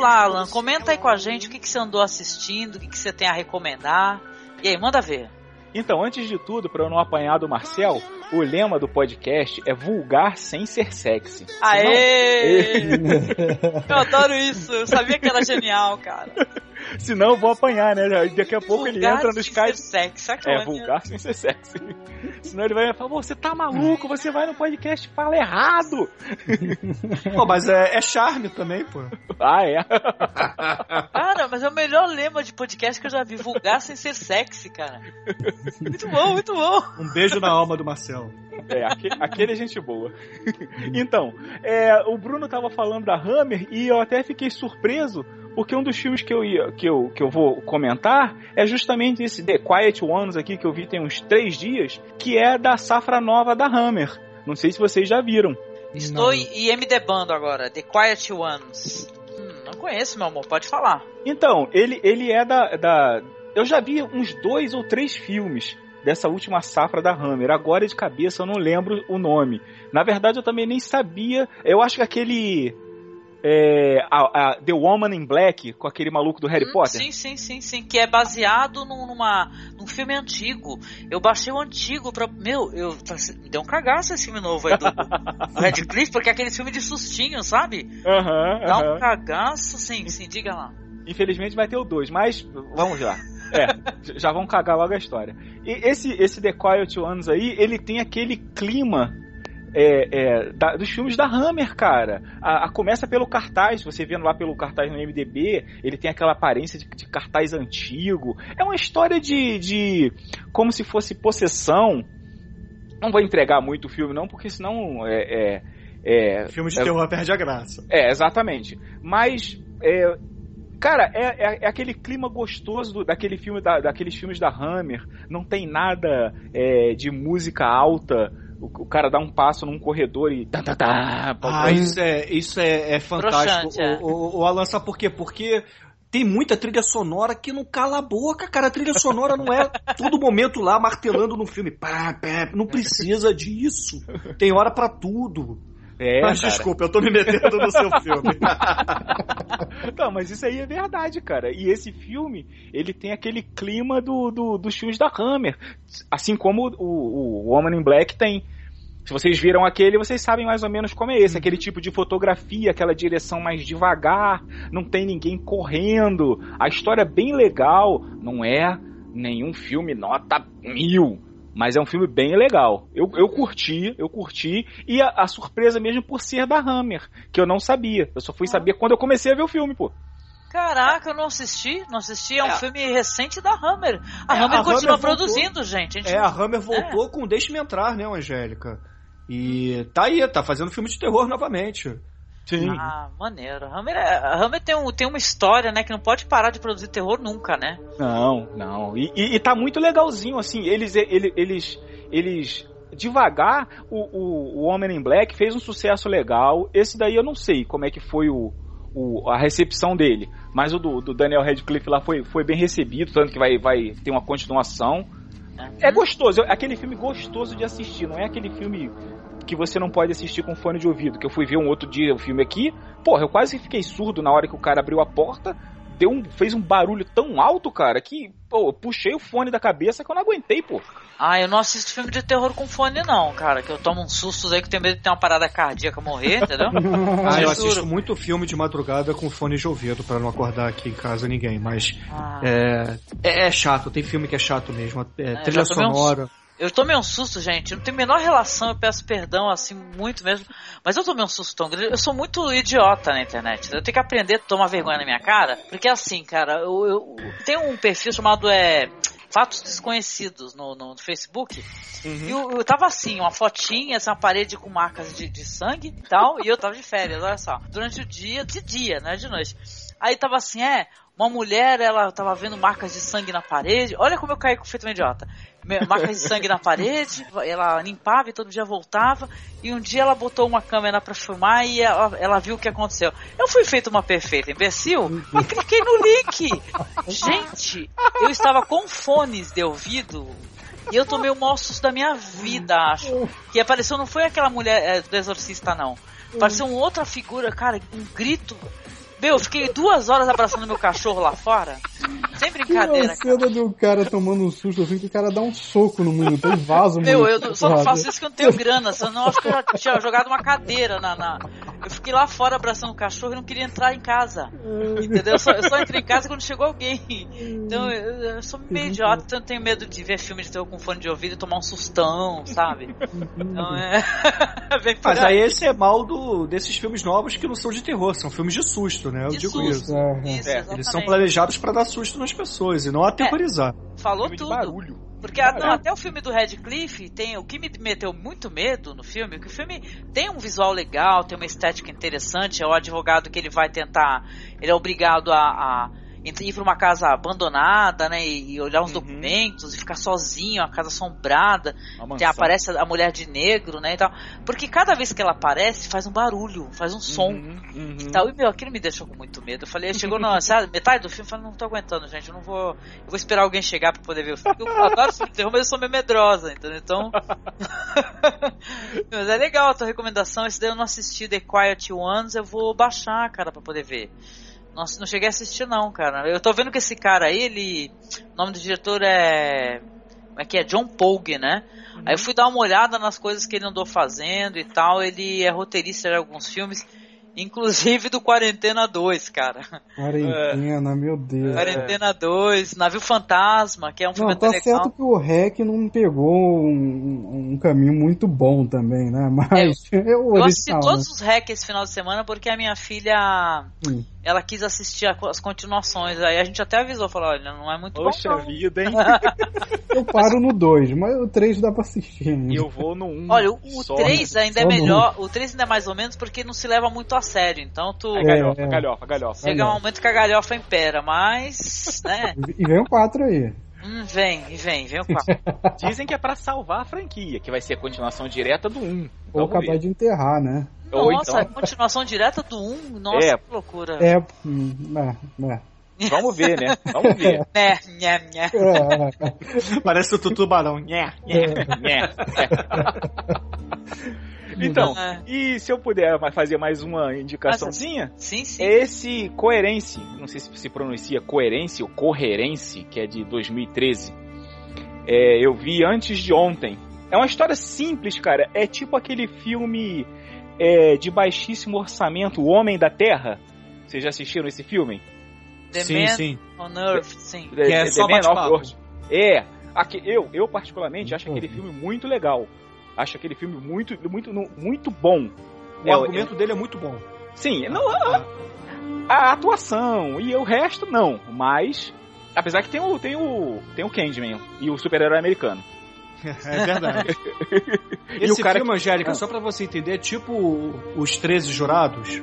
Lá, Alan, comenta aí com a gente o que, que você andou assistindo, o que, que você tem a recomendar. E aí, manda ver.
Então, antes de tudo, para eu não apanhar do Marcel, o lema do podcast é vulgar sem ser sexy.
Aê! eu adoro isso, eu sabia que era genial, cara.
Senão eu vou apanhar, né? Daqui a pouco
vulgar
ele entra no
sem
Skype.
ser sexy,
É, vulgar sem ser sexy. Senão ele vai falar, você tá maluco, você vai no podcast e fala errado.
Pô, mas é, é charme também, pô.
Ah, é?
Cara, mas é o melhor lema de podcast que eu já vi. Vulgar sem ser sexy, cara. Muito bom, muito bom.
Um beijo na alma do Marcelo.
É, aquele, aquele é gente boa. então, é, o Bruno tava falando da Hammer e eu até fiquei surpreso porque um dos filmes que eu, ia, que, eu, que eu vou comentar é justamente esse The Quiet Ones aqui que eu vi tem uns três dias, que é da safra nova da Hammer. Não sei se vocês já viram.
Estou IMDBando agora, The Quiet Ones. Hum, não conheço, meu amor, pode falar.
Então, ele, ele é da, da. Eu já vi uns dois ou três filmes dessa última safra da Hammer. Agora de cabeça eu não lembro o nome. Na verdade, eu também nem sabia. Eu acho que aquele. É, a, a The Woman in Black, com aquele maluco do Harry
Hum,
Potter.
Sim, sim, sim, sim. Que é baseado num, numa, num filme antigo. Eu baixei o antigo pra. Meu, eu. Me deu um cagaço esse filme novo aí do, do Radcliffe, porque é aquele filme de sustinho, sabe?
Aham,
Dá
aham.
um cagaço, sim, sim, diga lá.
Infelizmente vai ter o 2, mas vamos lá. É, já vão cagar logo a história. E esse, esse The Quiet Ones aí, ele tem aquele clima é, é, da- dos filmes da Hammer, cara. A, a- começa pelo cartaz, você vendo lá pelo cartaz no MDB, ele tem aquela aparência de, de cartaz antigo. É uma história de, de como se fosse possessão. Não vou entregar muito o filme, não, porque senão é. é, é
Filme de
é-
terror perde a graça.
é, exatamente. Mas, é, cara, é, é- é aquele clima gostoso do- daquele filme da- daqueles filmes da Hammer. Não tem nada é, de música alta. O, o cara dá um passo num corredor e. Tá, tá, tá,
Ah, isso é, isso é, é fantástico.
Broxante, é.
O, o, o Alan, sabe por quê? Porque tem muita trilha sonora que não cala a boca, cara. A trilha sonora não é todo momento lá martelando no filme. Pá, pá, não precisa disso. Tem hora pra tudo.
É,
Mas
cara.
desculpa, eu tô me metendo no seu filme.
Não, mas isso aí é verdade, cara. E esse filme, ele tem aquele clima do, do- dos filmes da Hammer. Assim como o, o Woman in Black tem. Se vocês viram aquele, vocês sabem mais ou menos como é esse. Aquele tipo de fotografia, aquela direção mais devagar, não tem ninguém correndo. A história é bem legal. Não é nenhum filme nota mil. Mas é um filme bem legal. Eu, eu curti, eu curti. E a, a surpresa mesmo por ser da Hammer, que eu não sabia. Eu só fui saber quando eu comecei a ver o filme, pô.
Caraca, eu não assisti, não assisti, é um
É.
filme recente da Hammer. A
É,
Hammer
a
continua
Hammer voltou.
produzindo, gente. A gente
É, a Hammer voltou com Deixe-me Entrar, né, Angélica? E tá aí, tá fazendo filme de terror novamente.
Sim.
Ah, maneiro. Hammer, é- Hammer tem, um, tem uma história, né, que não pode parar de produzir terror nunca, né?
Não, não. E, e, e tá muito legalzinho, assim. Eles, eles, eles, eles devagar, o, o, o Homem in Black fez um sucesso legal. Esse daí eu não sei como é que foi o, o, a recepção dele. Mas o do, do Daniel Radcliffe lá foi, foi bem recebido, tanto que vai, vai ter uma continuação. É gostoso, é aquele filme gostoso de assistir, não é aquele filme que você não pode assistir com fone de ouvido. Que eu fui ver um outro dia o filme aqui, porra, eu quase fiquei surdo na hora que o cara abriu a porta, deu um, fez um barulho tão alto, cara, que, pô, eu puxei o fone da cabeça que eu não aguentei, pô.
Ah, eu não assisto filme de terror com fone, não, cara. Que eu tomo uns sustos aí que eu tenho medo de ter uma parada cardíaca morrer, entendeu?
Ah, eu assisto muito filme de madrugada com fone de ouvido pra não acordar aqui em casa ninguém, mas
Ah.
é, é, é chato, tem filme que é chato mesmo. É,
É,
trilha
tomei uns-
sonora.
Eu tomei um susto, gente. Não tem a menor relação, eu peço perdão, assim, muito mesmo. Mas eu tomei um susto tão grande. Eu sou muito idiota na internet. Eu tenho que aprender a tomar vergonha na minha cara. Porque assim, cara, eu, eu tem um perfil chamado é, Fatos Desconhecidos no, no Facebook. E eu, eu tava assim, uma fotinha, essa parede com marcas de, de sangue e tal. E eu tava de férias, olha só. Durante o dia, de dia, não é de noite. Aí tava assim, é, uma mulher, ela tava vendo marcas de sangue na parede. Olha como eu caí com feito um idiota. Marcas de sangue na parede, ela limpava e todo dia voltava. E um dia ela botou uma câmera pra filmar e ela, ela viu o que aconteceu. Eu fui feito uma perfeita imbecil, mas cliquei no link. Gente, eu estava com fones de ouvido e eu tomei o maior susto da minha vida, acho. Que apareceu, não foi aquela mulher é, do exorcista, não. Apareceu uma outra figura, cara, um grito. Meu, eu fiquei duas horas abraçando meu cachorro lá fora. Sem
Tem uma
brincadeira, cara.
cena do cara tomando um susto assim que o cara dá um soco no monitor e vaza o
Meu, eu só não faço isso que eu não tenho grana. Só não acho que eu já tinha jogado uma cadeira na, na- Eu fiquei lá fora abraçando o cachorro e não queria entrar em casa. Entendeu? Eu só, eu só entrei em casa quando chegou alguém. Então eu, eu sou meio idiota, então eu tenho medo de ver filme de terror com fone de ouvido e tomar um sustão, sabe? Então é.
Mas aí esse é mal do, desses filmes novos que não são de terror, são filmes de susto, né? Eu
De
digo
susto.
isso.
É,
Isso,
É, eles são planejados pra dar susto nas pessoas e não aterrorizar.
Falou
Filme de
tudo.
barulho.
Porque a- não, até o filme do Radcliffe tem o que me meteu muito medo no filme, que o filme tem um visual legal, tem uma estética interessante, é o advogado que ele vai tentar, ele é obrigado a, a ir para uma casa abandonada, né, e, olhar uns documentos e ficar sozinho, a casa assombrada, tem, aparece a mulher de negro, né, e tal. Porque cada vez que ela aparece faz um barulho, faz um som.
Uhum, uhum.
E tal. E meu, aquilo me deixou com muito medo. Eu falei, chegou na sabe, metade do filme, eu falei, não tô aguentando, gente, eu não vou. Eu vou esperar alguém chegar pra poder ver o filme. Eu adoro filme de terror, mas eu sou meio medrosa, entendeu? Então. mas é legal a tua recomendação. Esse daí eu não assisti The Quiet Ones, eu vou baixar, cara, pra poder ver. Nossa, não cheguei a assistir não, cara. Eu tô vendo que esse cara aí, ele. O nome do diretor é. Como é que é? John Pogue, né? Aí eu fui dar uma olhada nas coisas que ele andou fazendo e tal. Ele é roteirista de alguns filmes, inclusive do Quarentena 2, cara.
Quarentena, meu Deus.
Quarentena 2, Navio Fantasma, que é um filme
Não, tá
até legal.
certo que o REC não pegou um, um caminho muito bom também, né? Mas é, o
Eu assisti
original,
todos
né?
os REC esse final de semana porque a minha filha.
Hum.
Ela quis assistir as continuações. Aí a gente até avisou, falou: olha, não é muito
Poxa
bom. não.
vida, hein?
Eu paro no 2, mas o 3 dá pra assistir. ainda.
E eu vou no 1. Um
Olha, o, o
só.
3 ainda é
no
melhor. O 3 ainda é mais ou menos porque não se leva muito a sério. Então tu.
É galhofa,
É, é.
galhofa, galhofa.
Chega um momento que a galhofa impera, mas. né?
E vem o 4 aí.
Hum, vem, e vem, vem o 4.
Dizem que é pra salvar a franquia, que vai ser a continuação direta do 1.
Ou
Vamos
acabar
ver.
de enterrar, né?
Ou
Nossa,
então,
continuação direta do 1. Nossa,
É.
que loucura.
É, hum, é, é.
vamos ver, né? Vamos ver.
Né, nha, nha.
É,
Parece o tubarão. Nhé, nhé.
Né? Então,
É.
e se eu puder fazer mais uma indicaçãozinha?
Sim, sim.
Esse Coerência, não sei se se pronuncia Coerência ou Coherência, que é de 2013. É, eu vi antes de ontem. É uma história simples, cara. É tipo aquele filme é, de baixíssimo orçamento, O Homem da Terra. Vocês já assistiram esse filme?
The
Sim,
Man
sim.
on Earth, sim.
Que é
The
só
Man of
bate-papo.
Earth. É. Aqui, eu, eu particularmente acho aquele filme muito legal. Acho aquele filme muito, muito, muito bom.
O
É,
argumento dele é muito bom.
Sim, não a, a atuação e o resto não, mas apesar que tem o tem o tem o Candyman e o super-herói americano.
É verdade.
E
Esse
o cara
filme, Angélica, só pra você entender, é tipo Os 13 Jurados,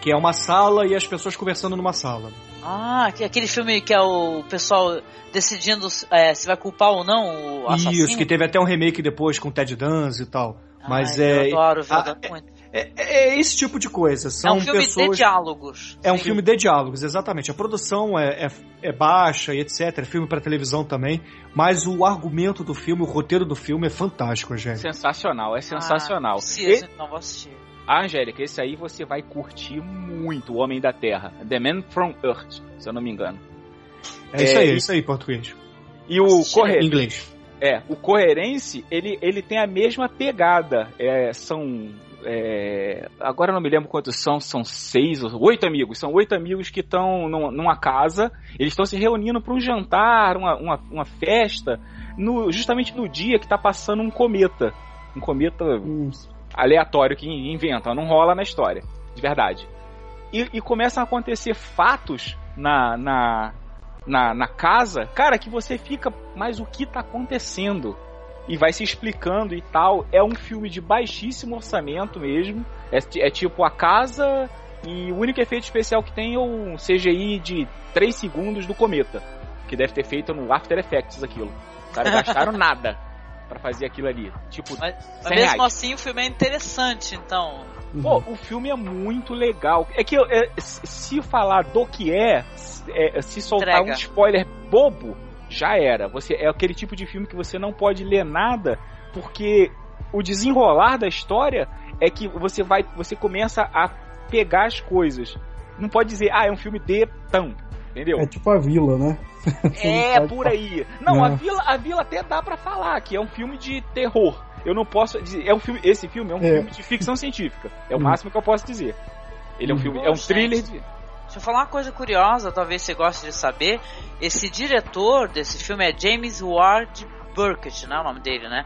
que é uma sala e as pessoas conversando numa sala.
Ah, que- aquele filme que é o pessoal decidindo é, se vai culpar ou não o assassino.
Isso, que teve até um remake depois com Ted Danz e tal. Mas
Ai,
é,
Eu adoro, eu
ah,
adoro muito.
é, é esse tipo de coisa.
É
São
um filme
pessoas...
de diálogos.
É um
Sim.
filme de diálogos, exatamente. A produção é, é, é baixa e etc. É filme pra televisão também. Mas o argumento do filme, o roteiro do filme é fantástico, Angélica.
sensacional, é sensacional.
Ah, preciso,
E-
então vou assistir.
A Angélica, esse aí você vai curtir muito, O Homem da Terra, The Man from Earth, se eu não me engano.
É, isso aí,
É,
é isso aí, português.
E o
Assisti.
Corre...
Em inglês.
É, o Coerência, ele, ele tem a mesma pegada. É, são. é, agora eu não me lembro quantos são, são seis ou oito amigos. São oito amigos que estão numa, numa casa, eles estão se reunindo para um jantar, uma, uma, uma festa, no- justamente no dia que está passando um cometa. Um cometa
Isso.
Aleatório que inventa, não rola na história, de verdade. E, e começam a acontecer fatos na, na, na, na casa, cara, que você fica, mas o que tá acontecendo? E vai se explicando e tal. É um filme de baixíssimo orçamento mesmo. É, é tipo a casa e o único efeito especial que tem é um CGI de 3 segundos do cometa. Que deve ter feito no After Effects aquilo. Caras gastaram nada pra fazer aquilo ali. Tipo,
Mas, mas
100
mesmo
reais.
assim o filme é interessante, então.
Pô, o filme é muito legal. É que é, se falar do que é, se- é, se soltar
Entrega.
um spoiler bobo, já era. Você é aquele tipo de filme que você não pode ler nada, porque o desenrolar da história é que você vai, você começa a pegar as coisas. Não pode dizer, ah, é um filme de tão. Entendeu?
É tipo a Vila, né?
É, por aí. Não, a
É.
Vila, a Vila até dá pra falar que é um filme de terror. Eu não posso dizer, é um filme, esse filme é um
É.
filme de ficção científica. É o
Hum.
máximo que eu posso dizer. Ele é um
Hum.
filme, é um
Pô,
thriller
gente.
de
Deixa eu falar uma coisa curiosa, talvez você goste de saber. Esse diretor desse filme é James Ward Burkett, né? O nome dele, né?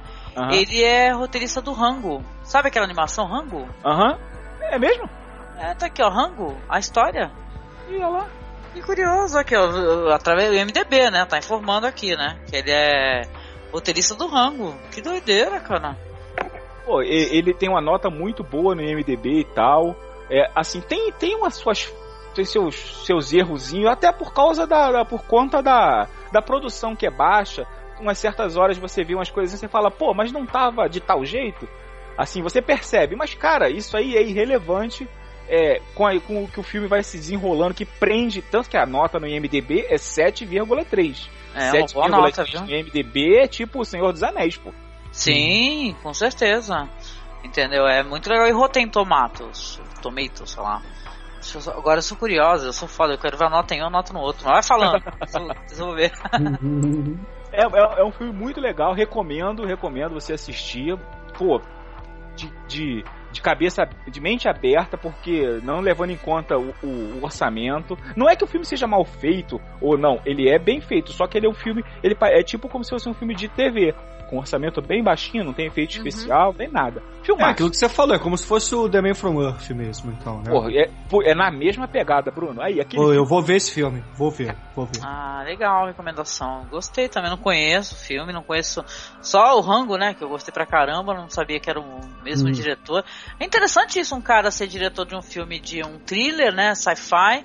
Ele é roteirista do Rango. Sabe aquela animação Rango?
Aham. É mesmo?
É, tá aqui, ó, Rango, a história.
E olha lá.
Que curioso aqui, ó, através do MDB, né? Tá informando aqui, né? Que ele é roteirista do Rango. Que doideira, cara.
Pô, ele tem uma nota muito boa no IMDB e tal. É, assim, tem, tem umas suas. Tem seus, seus errozinhos, até por causa da. da- por conta da, da produção que é baixa. Umas certas horas você vê umas coisas e você fala, pô, mas não tava de tal jeito. Assim, você percebe, mas cara, isso aí é irrelevante é, com, a- com o que o filme vai se desenrolando, que prende, tanto que a nota no IMDB é 7,3.
É uma boa nota,
7,3
viu?
no IMDB é tipo o Senhor dos Anéis, pô.
Sim, com certeza. Entendeu? É muito legal. E Rotten Tomatoes, Tomatoes, sei lá. Agora eu sou curiosa, eu sou foda, eu quero ver a nota em um, a nota no outro. Mas vai falando, vocês vão ver.
É, é, é um filme muito legal, recomendo, recomendo você assistir. Pô, de, de, de cabeça, de mente aberta, porque não levando em conta o, o- o orçamento. Não é que o filme seja mal feito, ou não, ele é bem feito, só que ele é um filme, ele é tipo como se fosse um filme de TV. Com orçamento bem baixinho, não tem efeito especial, nem nada.
É
Filmar.
aquilo que você falou, é como se fosse o The Man From Earth mesmo, então, né?
Porra, é, é na mesma pegada, Bruno. Aí, aquele
Pô, eu vou ver esse filme, vou ver, vou ver.
Ah, legal, recomendação. Gostei também, não conheço o filme, não conheço só o Rango, né? Que eu gostei pra caramba, não sabia que era o mesmo
Hum.
diretor. É interessante isso, um cara ser diretor de um filme de um thriller, né? Sci-fi.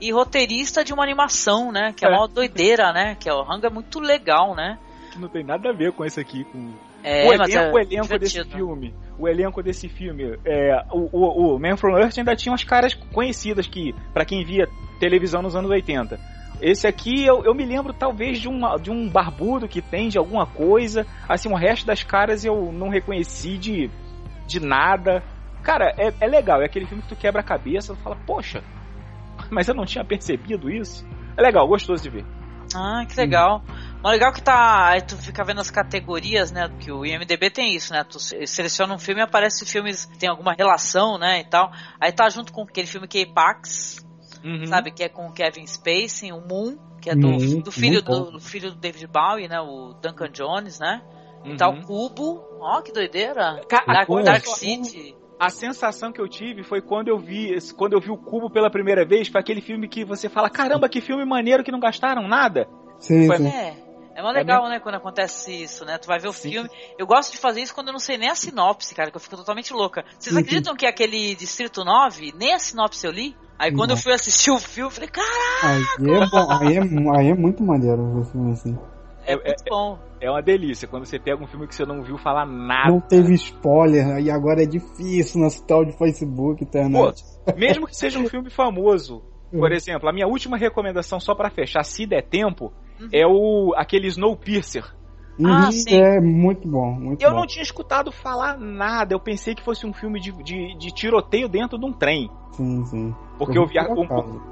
E roteirista de uma animação, né? Que é,
É.
uma doideira, né? Que é, o Rango é muito legal, né?
Que não tem nada a ver com esse aqui, com
É,
o elenco,
é
o elenco desse filme. O elenco desse filme. É, o, o, o Man from Earth ainda tinha umas caras conhecidas que, para quem via televisão nos anos 80. Esse aqui eu, eu me lembro talvez de, uma, de um barbudo que tem de alguma coisa. Assim, o resto das caras eu não reconheci de, de nada. Cara, é, é legal. É aquele filme que tu quebra a cabeça e fala, poxa, mas eu não tinha percebido isso. É legal, gostoso de ver.
Ah, que legal. Mas legal que tá. Aí tu fica vendo as categorias, né? Que o IMDB tem isso, né? Tu se- seleciona um filme e aparece filmes que tem alguma relação, né? E tal. Aí tá junto com aquele filme K-Pax,
Uhum.
sabe? Que é com o Kevin Spacey, o Moon, que é do,
Moon,
do filho do, do filho do David Bowie, né? O Duncan Jones, né? E
Uhum.
tá o Cubo. Ó, que doideira.
Ca-
Dark, Dark City.
A sensação que eu tive foi quando eu vi quando eu vi o Cubo pela primeira vez, foi aquele filme que você fala, caramba, que filme maneiro que não gastaram nada.
Sim,
Foi-
sim.
É. É mó legal, né, quando acontece isso, né? Tu vai ver o
Sim.
filme. Eu gosto de fazer isso quando eu não sei nem a sinopse, cara, que eu fico totalmente louca. Vocês
Uhum.
acreditam que aquele Distrito 9, nem a sinopse eu li? Aí quando eu
Não.
fui assistir o filme, eu falei, cara,
Aí é, bom, aí, é, aí é muito maneiro ver filme assim.
é,
É-
muito bom.
É uma delícia quando você pega um filme que você não viu falar nada.
Não teve spoiler, e agora é difícil nesse tal de Facebook, internet.
Mesmo que seja um filme famoso. Por exemplo, a minha última recomendação, só pra fechar, se der tempo,
Uhum.
é o aquele Snowpiercer.
Uhum,
Ah, sim.
é muito bom, muito
Eu
bom.
não tinha escutado falar nada. Eu pensei que fosse um filme de, de, de tiroteio dentro de um trem.
Sim, sim.
Porque eu vi a-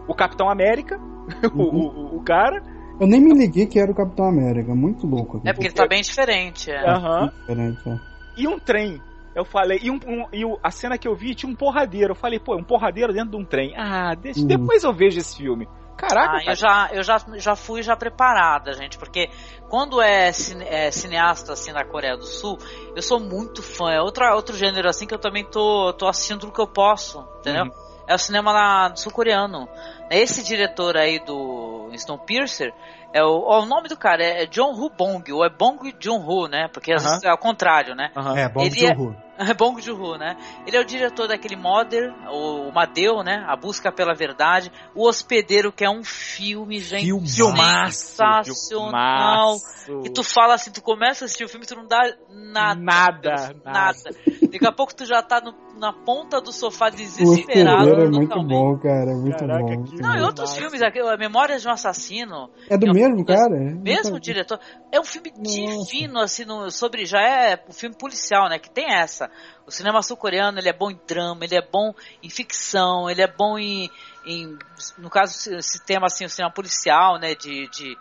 o, Capitão América, o, o, o cara.
Eu nem me liguei que era o Capitão América, muito louco.
É porque ele tá bem diferente. É.
Aham.
Diferente, é.
e um trem. Eu falei, e, um, um- e a cena que eu vi tinha um porradeiro. Eu falei, pô, um porradeiro dentro de um trem. Ah, deixa,
Uhum.
depois eu vejo esse filme. Caraca,
Ah,
cara.
eu já, eu já, já fui já preparada, gente, porque quando é, cine- é cineasta assim na Coreia do Sul, eu sou muito fã. É outra, outro gênero assim que eu também tô, tô assistindo tudo que eu posso, entendeu?
Uhum.
É o cinema sul-coreano. Esse diretor aí do Snowpiercer, é o, ó, o nome do cara é John Hu Bong, ou é Bong Joon-ho, né? Porque
Aham.
vezes é ao contrário, né?
Aham.
É, bom
Ele
de
é-. É Bong Joon-ho, né? Ele é o diretor daquele Mother, o Madeu, né? A Busca pela Verdade. O Hospedeiro, que é um filme, gente.
Filmaço.
Sensacional. E tu fala assim, tu começa a assistir o filme e tu não dá nada.
Nada,
Deus,
nada.
Daqui a pouco tu já tá no- na ponta do sofá
O
desesperado.
hospedeiro é muito bom, cara, é muito
Caraca,
bom. muito
Não, e outros filmes, a Memórias de um Assassino.
É do
É um
mesmo,
filme-
cara?
Mesmo
Nunca-
diretor. É um filme
Nossa.
divino, assim, no- sobre. Já é um filme policial, né? Que tem essa. O cinema sul-coreano, ele é bom em drama, ele é bom em ficção, ele é bom em, em no caso, esse tema assim, o cinema policial, né, de, de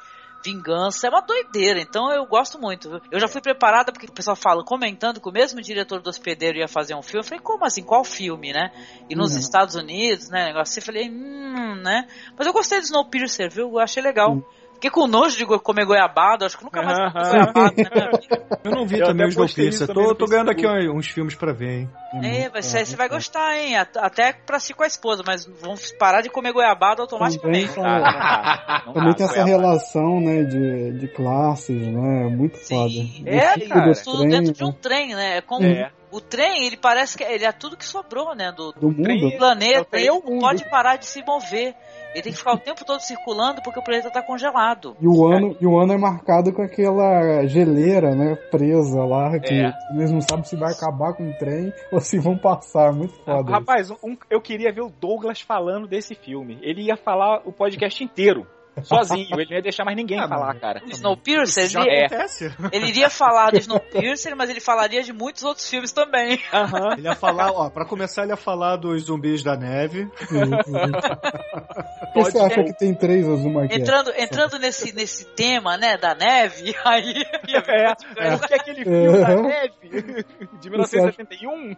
vingança, é uma doideira. Então eu gosto muito. Eu já fui preparada porque o pessoal fala, comentando que o mesmo diretor do Hospedeiro ia fazer um filme. Eu falei, como assim? Qual filme, né? E nos uhum. Estados Unidos, né? Negócio assim, eu falei, hum, né? Mas eu gostei do Snowpiercer, viu? Eu achei legal. Uhum. Fiquei com nojo de comer goiabada, acho que nunca mais comi goiabada
né, Eu não vi eu também os Snowpiercer, tô, tô ganhando aqui uns filmes pra ver, hein.
É, você, é, você vai gostar, hein? Até pra si com a esposa, mas vamos parar de comer goiabada automaticamente.
Também, ah, também tem essa relação, né, de, de classes, né, muito Sim.
foda. É, cara, tudo dentro de um né? trem, né, é como... É. O trem, ele parece que ele é tudo que sobrou, né? Do,
do, do mundo.
planeta. É ele não pode parar de se mover. Ele tem que ficar o tempo todo circulando porque o planeta está congelado.
E o ano, e o ano é marcado com aquela geleira, né, presa lá, que é. eles não sabem se vai acabar com o trem ou se vão passar. Muito foda.
Rapaz, um, eu queria ver o Douglas falando desse filme. Ele ia falar o podcast inteiro sozinho. Ele não ia deixar mais ninguém ah, falar, cara.
Snowpiercer, ele, é. ele iria falar do Snowpiercer, mas ele falaria de muitos outros filmes também.
Uhum. Ele ia falar, ó, pra começar, ele ia falar dos zumbis da neve.
você acha que tem três Azumaki?
Entrando, entrando nesse, nesse tema, né, da neve, aí...
É, é. Porque aquele filme da neve, de 1971...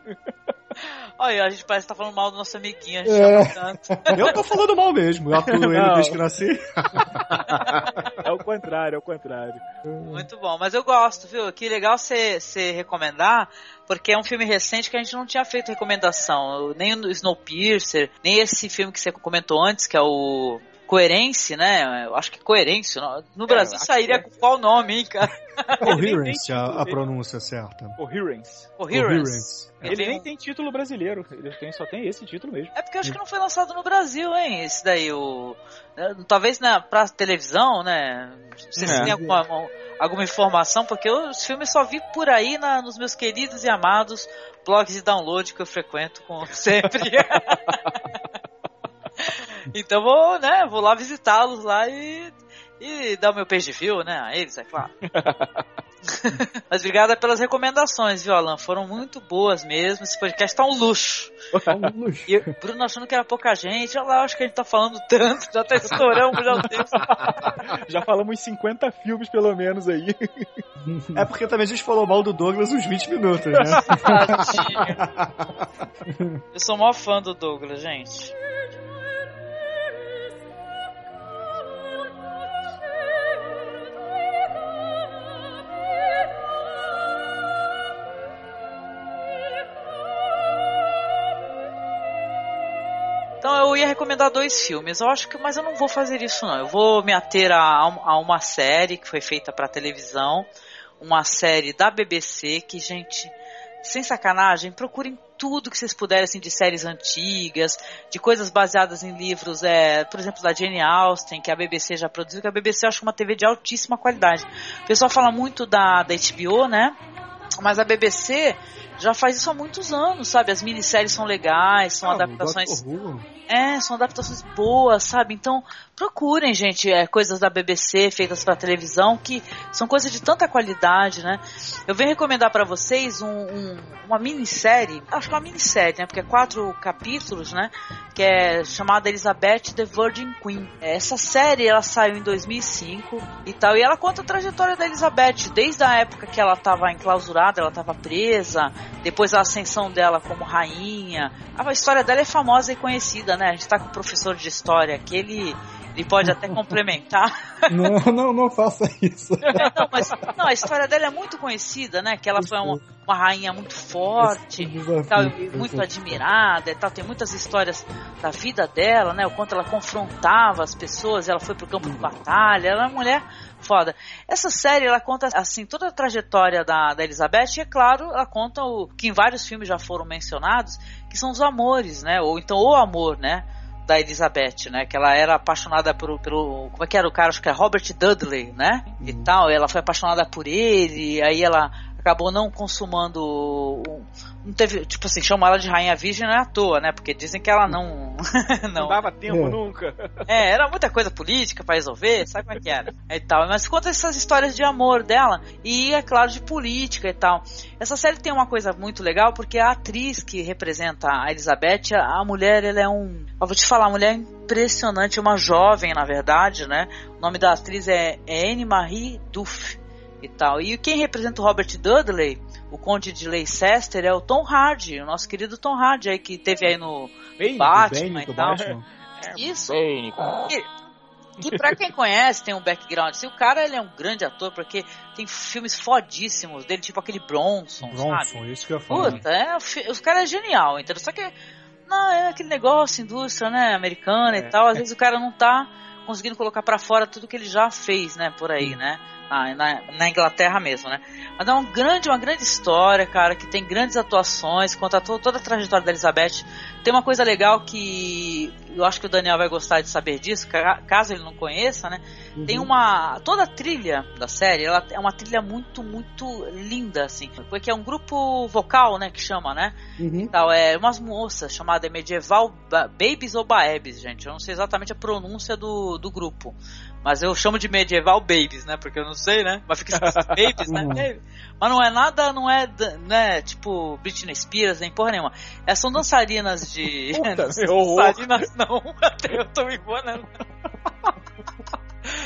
Olha, a gente parece que tá falando mal do nosso amiguinho, a gente é. tanto.
Eu tô falando mal mesmo, eu atuo ele desde que nasci.
É o contrário, é o contrário.
Muito bom, mas eu gosto, viu? Que legal você recomendar, porque é um filme recente que a gente não tinha feito recomendação. Nem o Snowpiercer, nem esse filme que você comentou antes, que é o Coerência, né? Eu acho que Coerência. No é, Brasil sairia é. com qual nome, hein, cara?
Coherence, a, a pronúncia certa.
Coherence.
Coherence.
Ele, ele nem tem título brasileiro, ele tem, só tem esse título mesmo.
É porque eu acho que não foi lançado no Brasil, hein? Esse daí, o. Né, talvez né, pra televisão, né? Se é. tem alguma, alguma informação, porque os filmes só vi por aí na, nos meus queridos e amados blogs de download que eu frequento com sempre. então vou, né, vou lá visitá-los lá e, e dar o meu peixe de fio, né, a eles, é claro. Mas obrigada pelas recomendações, viu, Alan? Foram muito boas mesmo. Esse podcast tá um luxo. Tá um luxo. E Bruno achando que era pouca gente. Olha lá, acho que a gente tá falando tanto. Já tá estourando já o tempo.
Já falamos 50 filmes, pelo menos, aí.
É porque também a gente falou mal do Douglas uns 20 minutos, né?
Eu sou maior fã do Douglas, gente. Então eu ia recomendar dois filmes. Eu acho que, mas eu não vou fazer isso não. Eu vou me ater a, a uma série que foi feita para televisão, uma série da BBC que gente, sem sacanagem, procurem tudo que vocês puderem assim de séries antigas, de coisas baseadas em livros, é, por exemplo, da Jane Austen, que a BBC já produziu, que a BBC eu acho uma TV de altíssima qualidade. O pessoal fala muito da, da HBO, né? Mas a BBC já faz isso há muitos anos, sabe? As minisséries são legais, são ah, adaptações. É, são adaptações boas, sabe? Então, procurem, gente, é, coisas da BBC feitas para televisão que são coisas de tanta qualidade, né? Eu venho recomendar para vocês um, um, uma minissérie, acho que é uma minissérie, né? Porque é quatro capítulos, né? Que é chamada Elizabeth the Virgin Queen. Essa série ela saiu em 2005 e tal, e ela conta a trajetória da Elizabeth desde a época que ela estava enclausurada, ela estava presa, depois a ascensão dela como rainha. A história dela é famosa e conhecida, né? A gente tá com o professor de história aqui, ele ele pode até complementar.
Não, não, não faça isso.
Não, mas não, a história dela é muito conhecida, né? Que ela foi uma, uma rainha muito forte, tal, muito admirada e tal. Tem muitas histórias da vida dela, né? O quanto ela confrontava as pessoas, ela foi pro campo de batalha, ela é uma mulher foda. Essa série, ela conta, assim, toda a trajetória da, da Elizabeth e, é claro, ela conta o que em vários filmes já foram mencionados, que são os amores, né? Ou então o amor, né? Da Elizabeth, né? Que ela era apaixonada por, pelo. Como é que era o cara? Acho que é Robert Dudley, né? Uhum. E tal. Ela foi apaixonada por ele, aí ela acabou não consumando. Não teve, tipo assim, chamar ela de Rainha Virgem não é à toa, né? Porque dizem que ela não.
não, não dava tempo
é.
nunca.
É, era muita coisa política para resolver, sabe como é que era? E tal. Mas conta essas histórias de amor dela e, é claro, de política e tal. Essa série tem uma coisa muito legal porque a atriz que representa a Elizabeth, a mulher, ela é um. Eu vou te falar, a mulher é impressionante, uma jovem, na verdade, né? O nome da atriz é Anne Marie Duff e tal. E quem representa o Robert Dudley, o Conde de Leicester, é o Tom Hardy, o nosso querido Tom Hardy aí que teve aí no
Bane,
Batman
Bane,
e tal.
Batman.
Isso. Que, pra quem conhece tem um background. Assim, o cara ele é um grande ator porque tem filmes fodíssimos dele, tipo aquele Bronson,
Bronson,
sabe?
isso que eu falar.
Puta, é, os cara é genial, entendeu? Só que não, é aquele negócio, indústria, né, americana
É.
e tal. Às vezes o cara não tá conseguindo colocar pra fora tudo que ele já fez, né, por aí, né? Na, na, na Inglaterra mesmo, né? Mas é um grande, uma grande história, cara, que tem grandes atuações, conta to- toda a trajetória da Elizabeth. Tem uma coisa legal que eu acho que o Daniel vai gostar de saber disso, ca- caso ele não conheça, né? Tem uma. Toda a trilha da série, ela é uma trilha muito, muito linda, assim. Porque é um grupo vocal, né? Que chama, né?
Uhum.
Tal, é umas moças chamadas Medieval Ba- Babies ou Baebs, gente. Eu não sei exatamente a pronúncia do, do grupo. Mas eu chamo de Medieval Babies, né? Porque eu não sei, né? Mas fica Babies, né?
Uhum.
Mas não é nada, não é, né? Tipo Britney Spears, nem porra nenhuma. É, são dançarinas de.
Puta,
dançarinas não. Até eu tô me enganando.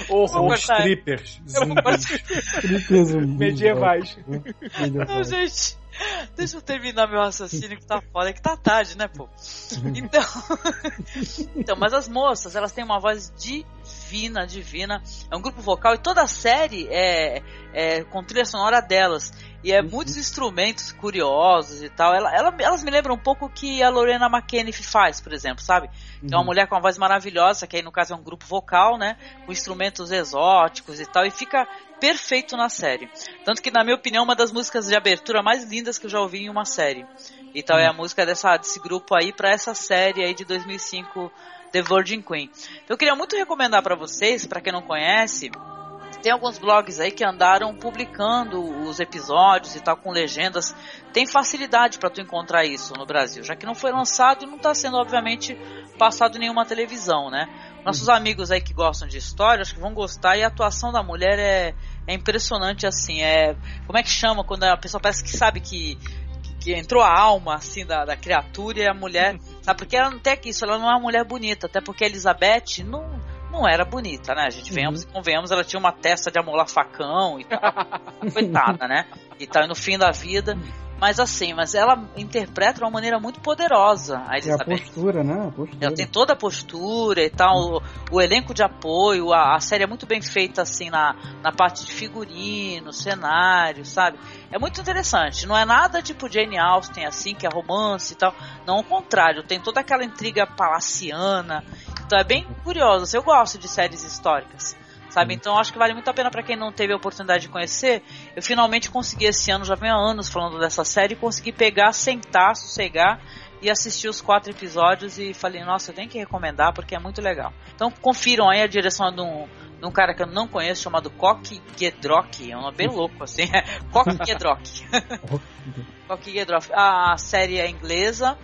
Horror.
strippers.
Strippers zumbis,
Medievais.
né?
Não, gente. Deixa eu terminar meu raciocínio que tá foda, é que tá tarde, né, pô? Então. então, mas as moças, elas têm uma voz divina, divina. É um grupo vocal e toda a série é, é com trilha sonora delas. E é muitos instrumentos curiosos e tal. Ela, ela- elas me lembram um pouco o que a Lorena McKenniff faz, por exemplo, sabe? Que é uma mulher com uma voz maravilhosa, que aí no caso é um grupo vocal, né? Com instrumentos exóticos e tal. E fica perfeito na série. Tanto que, na minha opinião, uma das músicas de abertura mais lindas que eu já ouvi em uma série. Então é a música dessa, desse grupo aí pra essa série aí de 2005, The Virgin Queen. Então eu queria muito recomendar pra vocês, pra quem não conhece, tem alguns blogs aí que andaram publicando os episódios e tal com legendas. Tem facilidade pra tu encontrar isso no Brasil, já que não foi lançado e não tá sendo obviamente passado em nenhuma televisão, né? Nossos amigos aí que gostam de história, acho que vão gostar e a atuação da mulher é, é impressionante assim, é como é que chama quando a pessoa parece que sabe que que, entrou a alma assim da, da criatura e a mulher, sabe? Porque ela não tem que isso, ela não é uma mulher bonita, até porque a Elizabeth não não era bonita, né? A gente venhamos e convenhamos, ela tinha uma testa de amolar facão e tal. Coitada, né? E tal, e no fim da vida. Mas assim, mas ela interpreta de uma maneira muito poderosa a
É a
Elizabeth.
postura, né? A postura.
Ela tem toda a postura e tal, o, o elenco de apoio, a, a série é muito bem feita assim na, na parte de figurino, cenário, sabe? É muito interessante. Não é nada tipo Jane Austen, assim, que é romance e tal. Não, ao contrário, tem toda aquela intriga palaciana. Então é bem curioso. assim, Eu gosto de séries históricas. Sabe? Então acho que vale muito a pena para quem não teve a oportunidade de conhecer. Eu finalmente consegui esse ano, já venho há anos falando dessa série, consegui pegar, sentar, sossegar e assistir os quatro episódios e falei, nossa, eu tenho que recomendar porque é muito legal. Então confiram aí a direção de um, de um cara que eu não conheço chamado Koki Gedrock, é um nome bem louco assim, Koki Gedrock. Koki Gedrock. A série é inglesa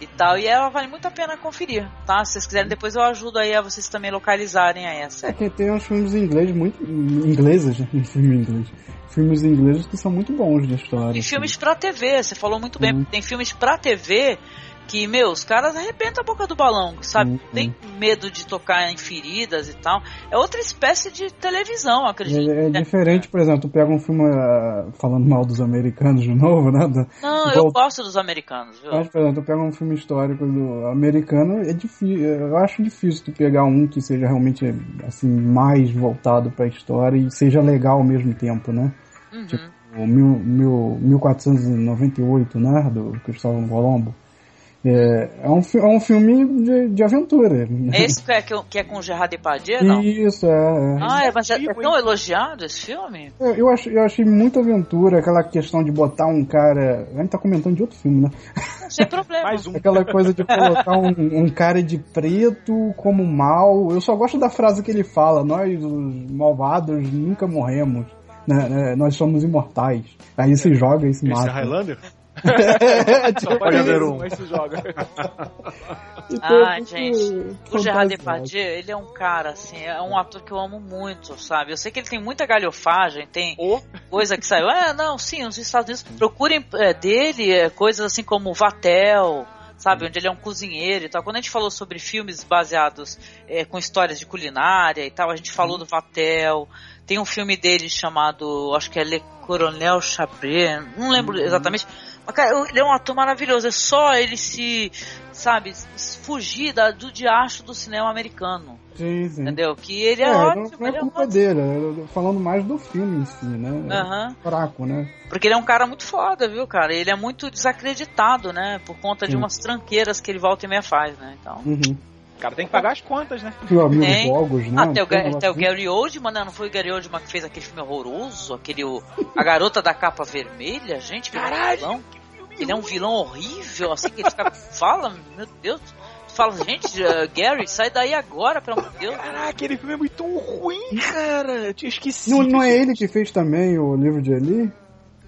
e tal, e ela vale muito a pena conferir, tá? Se vocês quiserem, depois eu ajudo aí a vocês também localizarem a
É
série.
que tem uns filmes em inglês muito. ingleses, né? Filme em inglês. Filmes ingleses que são muito bons de história.
Tem
assim.
filmes pra TV, você falou muito bem.
Uhum.
Tem filmes pra TV que, meu, os caras arrebentam a boca do balão, sabe?
Uhum.
Tem medo de tocar em feridas e tal. É outra espécie de televisão, acredito.
É, é diferente, por exemplo, tu pega um filme ah, falando mal dos americanos de novo, né? Do-
Não, eu gosto dos americanos, viu?
Mas, por exemplo, tu pega um filme histórico do americano, é difícil. Eu acho difícil tu pegar um que seja realmente assim mais voltado pra história e seja legal ao mesmo tempo, né?
Uhum.
Tipo, o mil, mil, 1498, né? Do Cristóvão Colombo. É, é, um, é um filme de, de aventura.
É esse que é, que é- que é com o Gerard Depardieu, não?
Isso, é. é.
Ah, é, mas é, é tão elogiado esse filme?
Eu, eu, achei, eu achei muita aventura, aquela questão de botar um cara. A gente tá comentando de outro filme, né?
Sem problema.
Mais um.
Aquela coisa de colocar um, um cara de preto como mal. Eu só gosto da frase que ele fala: Nós, os malvados, nunca morremos. né, né, nós somos imortais. Aí se joga e se
Esse
mata.
é Highlander?
É, tipo,
Só pode haver um, mas se joga.
Então,
Ah, gente, o Gerard. Depardieu, ele é um cara, assim, é um ator que eu amo muito, sabe? Eu sei que ele tem muita galhofagem, tem coisa que saiu, ah, não, sim, nos Estados Unidos, procurem é, dele é, coisas assim como Vatel, sabe, onde ele é um cozinheiro e tal. Quando a gente falou sobre filmes baseados é, com histórias de culinária e tal, a gente falou do Vatel. Tem um filme dele chamado, acho que é Le Coronel Chabret, não lembro exatamente. Ele é um ator maravilhoso. É só ele se, sabe, fugir da, do diacho do cinema americano.
Sim, sim.
Entendeu? Que ele é,
É,
ótimo.
não é
ele é
culpa dele, eu tô falando mais do filme em si, né?
Aham.
Fraco, né?
Porque ele é um cara muito foda, viu, cara? Ele é muito desacreditado, né? Por conta de
Sim.
umas tranqueiras que ele volta e meia faz, né? Então.
Uhum.
O cara tem que pagar as contas, né?
E o amigo
Tem.
Bogos, né?
Até o,
Tem
Ga-
negócio
até o. Gary Oldman, né? Não foi o Gary Oldman que fez aquele filme horroroso? Aquele. o- a garota da capa vermelha? Gente, que vilão. Ele é um vilão horrível, assim, que ele fica, fala, meu Deus. Tu fala, gente, eh, Gary, sai daí agora, pelo amor de Deus.
Caraca, aquele filme é muito ruim, cara. Eu tinha esquecido.
Não, não é ele que fez também o livro de Eli?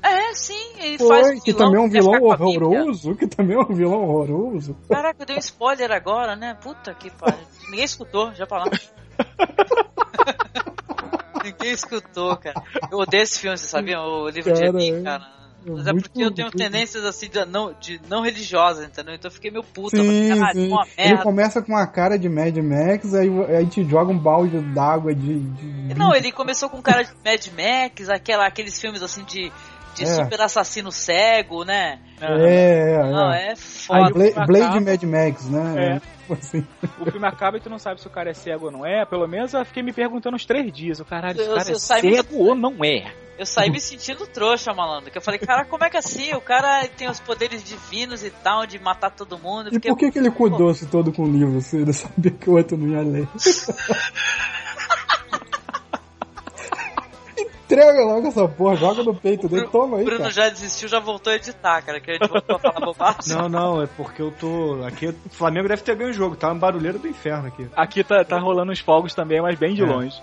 É, sim, ele faz
Foi,
um
que também é um vilão horroroso, que também é um vilão horroroso.
Caraca, eu dei um spoiler agora, né? Puta que pariu. Ninguém escutou, já lá. Ninguém escutou, cara. Eu odeio esse filme, você sabia? O livro
Cara,
de
é-
Eli, cara. Mas é porque eu tenho tendências assim de não, de não religiosas, entendeu? Então eu fiquei meio puta.
Sim,
caralho,
sim.
uma
Ele
merda.
começa com uma cara de Mad Max, aí aí a gente joga um balde d'água de, de-
Não, ele começou com cara de Mad Max, aquela, aqueles filmes assim de, de
É.
super assassino cego, né?
É, é,
Não,
é.
é foda.
Bla- Blade Mad Max, né?
É.
Tipo assim.
O filme acaba e tu não sabe se o cara é cego ou não é. Pelo menos eu fiquei me perguntando uns três dias. O caralho, esse cara
eu
é
saí
cego ou não é?
Eu saí me sentindo trouxa, malandro. Que eu falei, cara, como é que assim? O cara tem os poderes divinos e tal, de matar todo mundo.
E por que, que ele cuidou-se todo com o livro, se ele sabia que o outro não ia ler? Entrega logo essa porra, joga no peito dele, toma aí,
O Bruno
cara.
já desistiu, já voltou a editar, cara. Que a gente voltou a falar bobagem.
Não, não, é porque eu tô. Aqui o Flamengo deve ter ganho o jogo, tá um barulheiro do inferno aqui.
Aqui tá, tá rolando uns fogos também, mas bem de
É.
longe.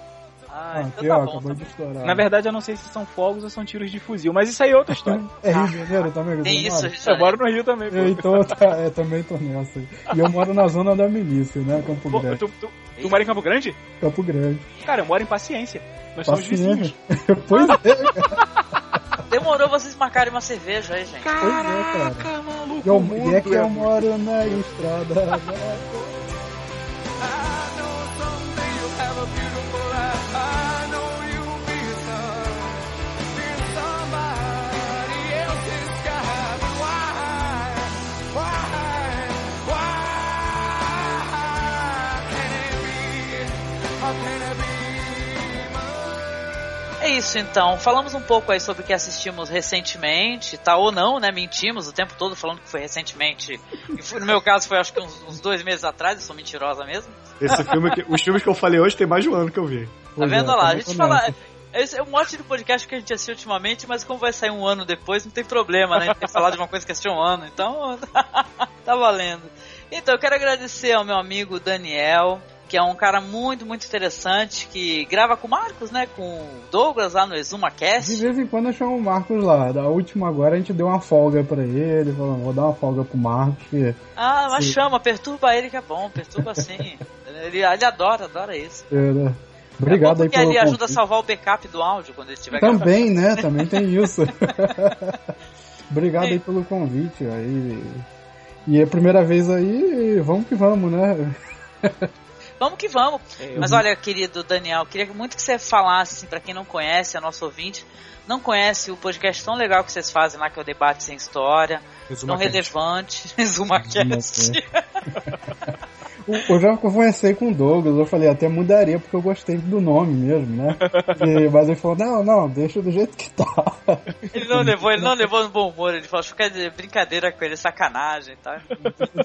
Ah,
Ah,
então
aqui,
tá
ó,
bom.
acabou de estourar.
Na verdade, eu não sei se são fogos ou são tiros de fuzil, mas isso aí é outra história.
É Rio de Janeiro também?
Tem
você
isso, Janeiro.
Eu moro no Rio também, pô.
É, Então, tá, é, também tô nessa. E eu moro na zona da milícia, né? Campo
Pô,
Grande.
tu, tu, tu mora em Campo Grande?
Campo Grande.
Cara, eu moro em Paciência. Nós somos vizinhos.
pois é.
Demorou vocês marcarem uma cerveja aí, gente.
Pois é, cara.
Caraca, maluco,
E, eu,
o mundo
e é que
é
eu moro na estrada.
Isso então. Falamos um pouco aí sobre o que assistimos recentemente, tá ou não, né? Mentimos o tempo todo falando que foi recentemente. E foi- no meu caso foi acho que uns, uns dois meses atrás, eu sou mentirosa mesmo.
Esse filme que, os filmes que eu falei hoje tem mais de um ano que eu vi.
Tá vendo lá? A gente fala. Esse é um monte de podcast que a gente assistiu ultimamente, mas como vai sair um ano depois, não tem problema, né? A gente tem que falar de uma coisa que assistiu um ano, então tá valendo. Então, eu quero agradecer ao meu amigo Daniel, que é um cara muito, muito interessante, que grava com o Marcos, né? Com o Douglas lá no
De
ExumaCast.
vez em quando eu chamo o Marcos lá. Da última agora a gente deu uma folga pra ele. Falou, vou dar uma folga pro Marcos. Que,
Ah, mas
Sim.
chama, perturba ele que é bom, perturba sim. ele, ele adora, adora isso.
é, né?
é
Obrigado aí
porque
pelo
ele ajuda a salvar o backup do áudio quando ele estiver gravando.
Também, né? Também tem isso. Obrigado aí pelo convite. Aí. E é a primeira vez aí, vamos que vamos, né?
Vamos que vamos.
É,
Mas olha, querido Daniel, queria muito que você falasse, assim, pra quem não conhece, é nosso ouvinte, não conhece o podcast tão legal que vocês fazem lá, que é o Debate Sem História, não
Resumacast.
relevante, ResumaCast.
O- Eu já conversei com o Douglas, eu falei, até mudaria porque eu gostei do nome mesmo, né? E- mas ele falou, não, não, deixa do jeito que tá.
Ele não levou, ele não levou no bom humor, ele falou, fica de brincadeira com ele, sacanagem, tá?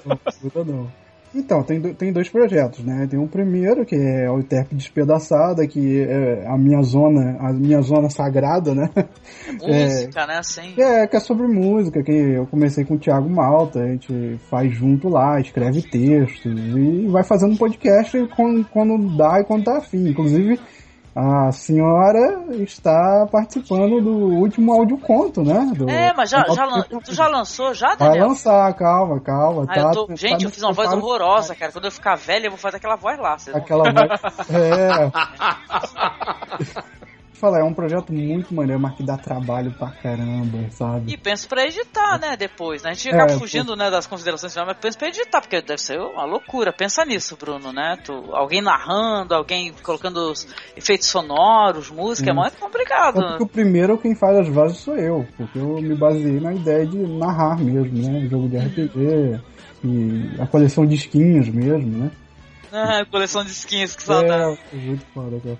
Não, muda não. Então, tem, do- tem dois projetos, né? Tem um primeiro, que é o Terp Despedaçada, que é a minha zona, a minha zona sagrada, né?
Música, né, assim.
É, que é sobre música, que eu comecei com o Thiago Malta, a gente faz junto lá, escreve textos e vai fazendo podcast quando, quando dá e quando tá afim. Inclusive, a senhora está participando do último audioconto, né? Do,
é, mas já, já, lan- tu já lançou já,
Vai
Daniel?
lançar, calma, calma.
Ah,
tá,
eu tô-
tá
gente, eu
no
fiz uma voz horrorosa, cara. Quando eu ficar velho, eu vou fazer aquela voz lá.
Aquela voz. É. Falar, é um projeto muito maneiro, mas que dá trabalho pra caramba, sabe?
E penso pra editar, né, depois, né? A gente acaba
É,
fugindo, né, das considerações finais, mas penso pra editar, porque deve ser uma loucura. Pensa nisso, Bruno, né? Tu, alguém narrando, alguém colocando os efeitos sonoros, música, é muito complicado.
É porque o primeiro quem faz as vozes sou eu, porque eu me baseei na ideia de narrar mesmo, né? Jogo de RPG e a coleção de skins mesmo, né?
Ah, coleção de skins, que saudade.
É, muito foda, cara.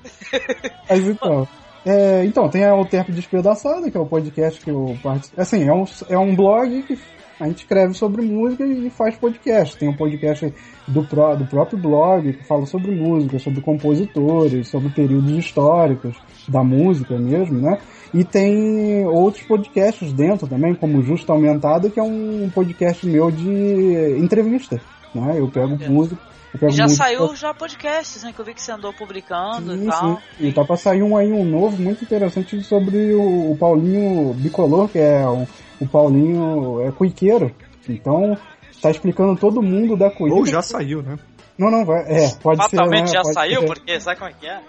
Mas então. é, então, tem O Tempo Despedaçado, que é o podcast que eu participo. Assim, é um, é um blog que a gente escreve sobre música e faz podcast. Tem um podcast do, pró, do próprio blog que fala sobre música, sobre compositores, sobre períodos históricos da música mesmo, né? E tem outros podcasts dentro também, como Justa Aumentada, que é um podcast meu de entrevista. Né? Eu pego música.
E já saiu já podcasts, né? Que eu vi que você andou publicando e
Sim,
tal.
sim. E tá pra sair um aí, um novo, muito interessante sobre o, o Paulinho Bicolor, que é um, o Paulinho é cuiqueiro. Então, tá explicando todo mundo da cuíca.
Ou já saiu, né?
Não, não, vai. É, pode
Fatalmente
ser. né?
já
Pode
saiu,
ser.
porque sabe como é que é?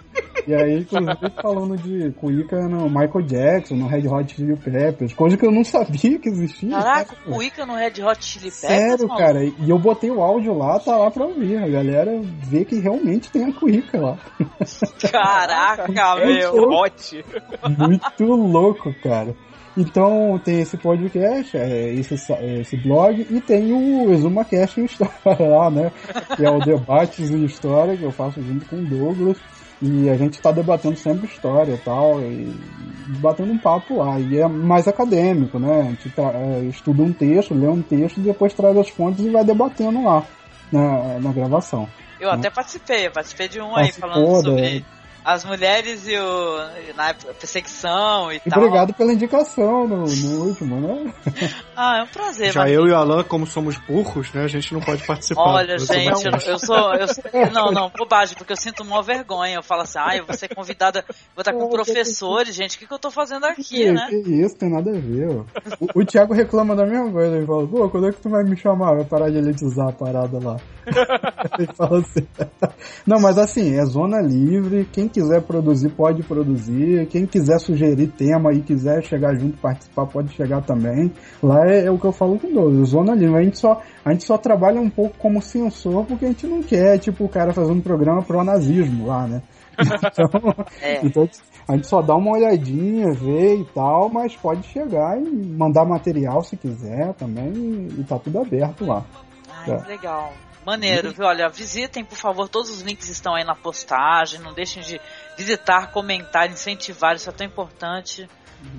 E aí, inclusive, falando de cuíca no Michael Jackson, no Red Hot Chili Peppers, coisa que eu não sabia que existia.
Caraca,
cara.
o Ica no Red Hot Chili Peppers,
Sério,
mano?
cara, e eu botei o áudio lá, tá lá pra ouvir. A galera vê que realmente tem a cuíca lá.
Caraca,
É
meu.
Hot. Muito louco, cara. Então tem esse podcast, é, esse, é, esse blog, e tem o ExumaCast em História lá, né? Que é o Debates em História, que eu faço junto com o Douglas. E a gente tá debatendo sempre história e tal, e batendo um papo lá. E é mais acadêmico, né? A gente tá, é, estuda um texto, lê um texto, e depois traz as fontes e vai debatendo lá na, na gravação.
Eu
né?
até participei, eu participei de um aí
Participou,
falando sobre
né?
As mulheres e o. na perseguição e,
E
tal.
obrigado pela indicação no, no último, né?
Ah, é um prazer,
Já eu e o Alan, como somos burros, né? A gente não pode participar.
Olha, gente, eu, eu sou. Eu sou- não, não, bobagem, porque eu sinto uma vergonha. Eu falo assim, ah, eu vou ser convidada, vou estar com professores, gente, o que, que eu tô fazendo aqui,
Que,
né?
que isso, tem nada a ver. ó. O, o Thiago reclama da mesma coisa. Ele fala, pô, quando é que tu vai me chamar? Vai parar de elitizar a parada lá. ele fala assim. Não, mas assim, é zona livre. Quem quiser produzir, pode produzir. Quem quiser sugerir tema e quiser chegar junto participar, pode chegar também. Lá é, é o que eu falo com Douglas, zona livre. A gente, só, a gente só trabalha um pouco como censor porque a gente não quer, tipo, o cara fazendo um programa pro nazismo lá, né? Então,
É.
então a gente só dá uma olhadinha, vê e tal, mas pode chegar e mandar material se quiser também e, tá tudo aberto lá.
Ai,
É.
que legal. Maneiro, viu? Olha, visitem, por favor, todos os links estão aí na postagem. Não deixem de visitar, comentar, incentivar, isso é tão importante,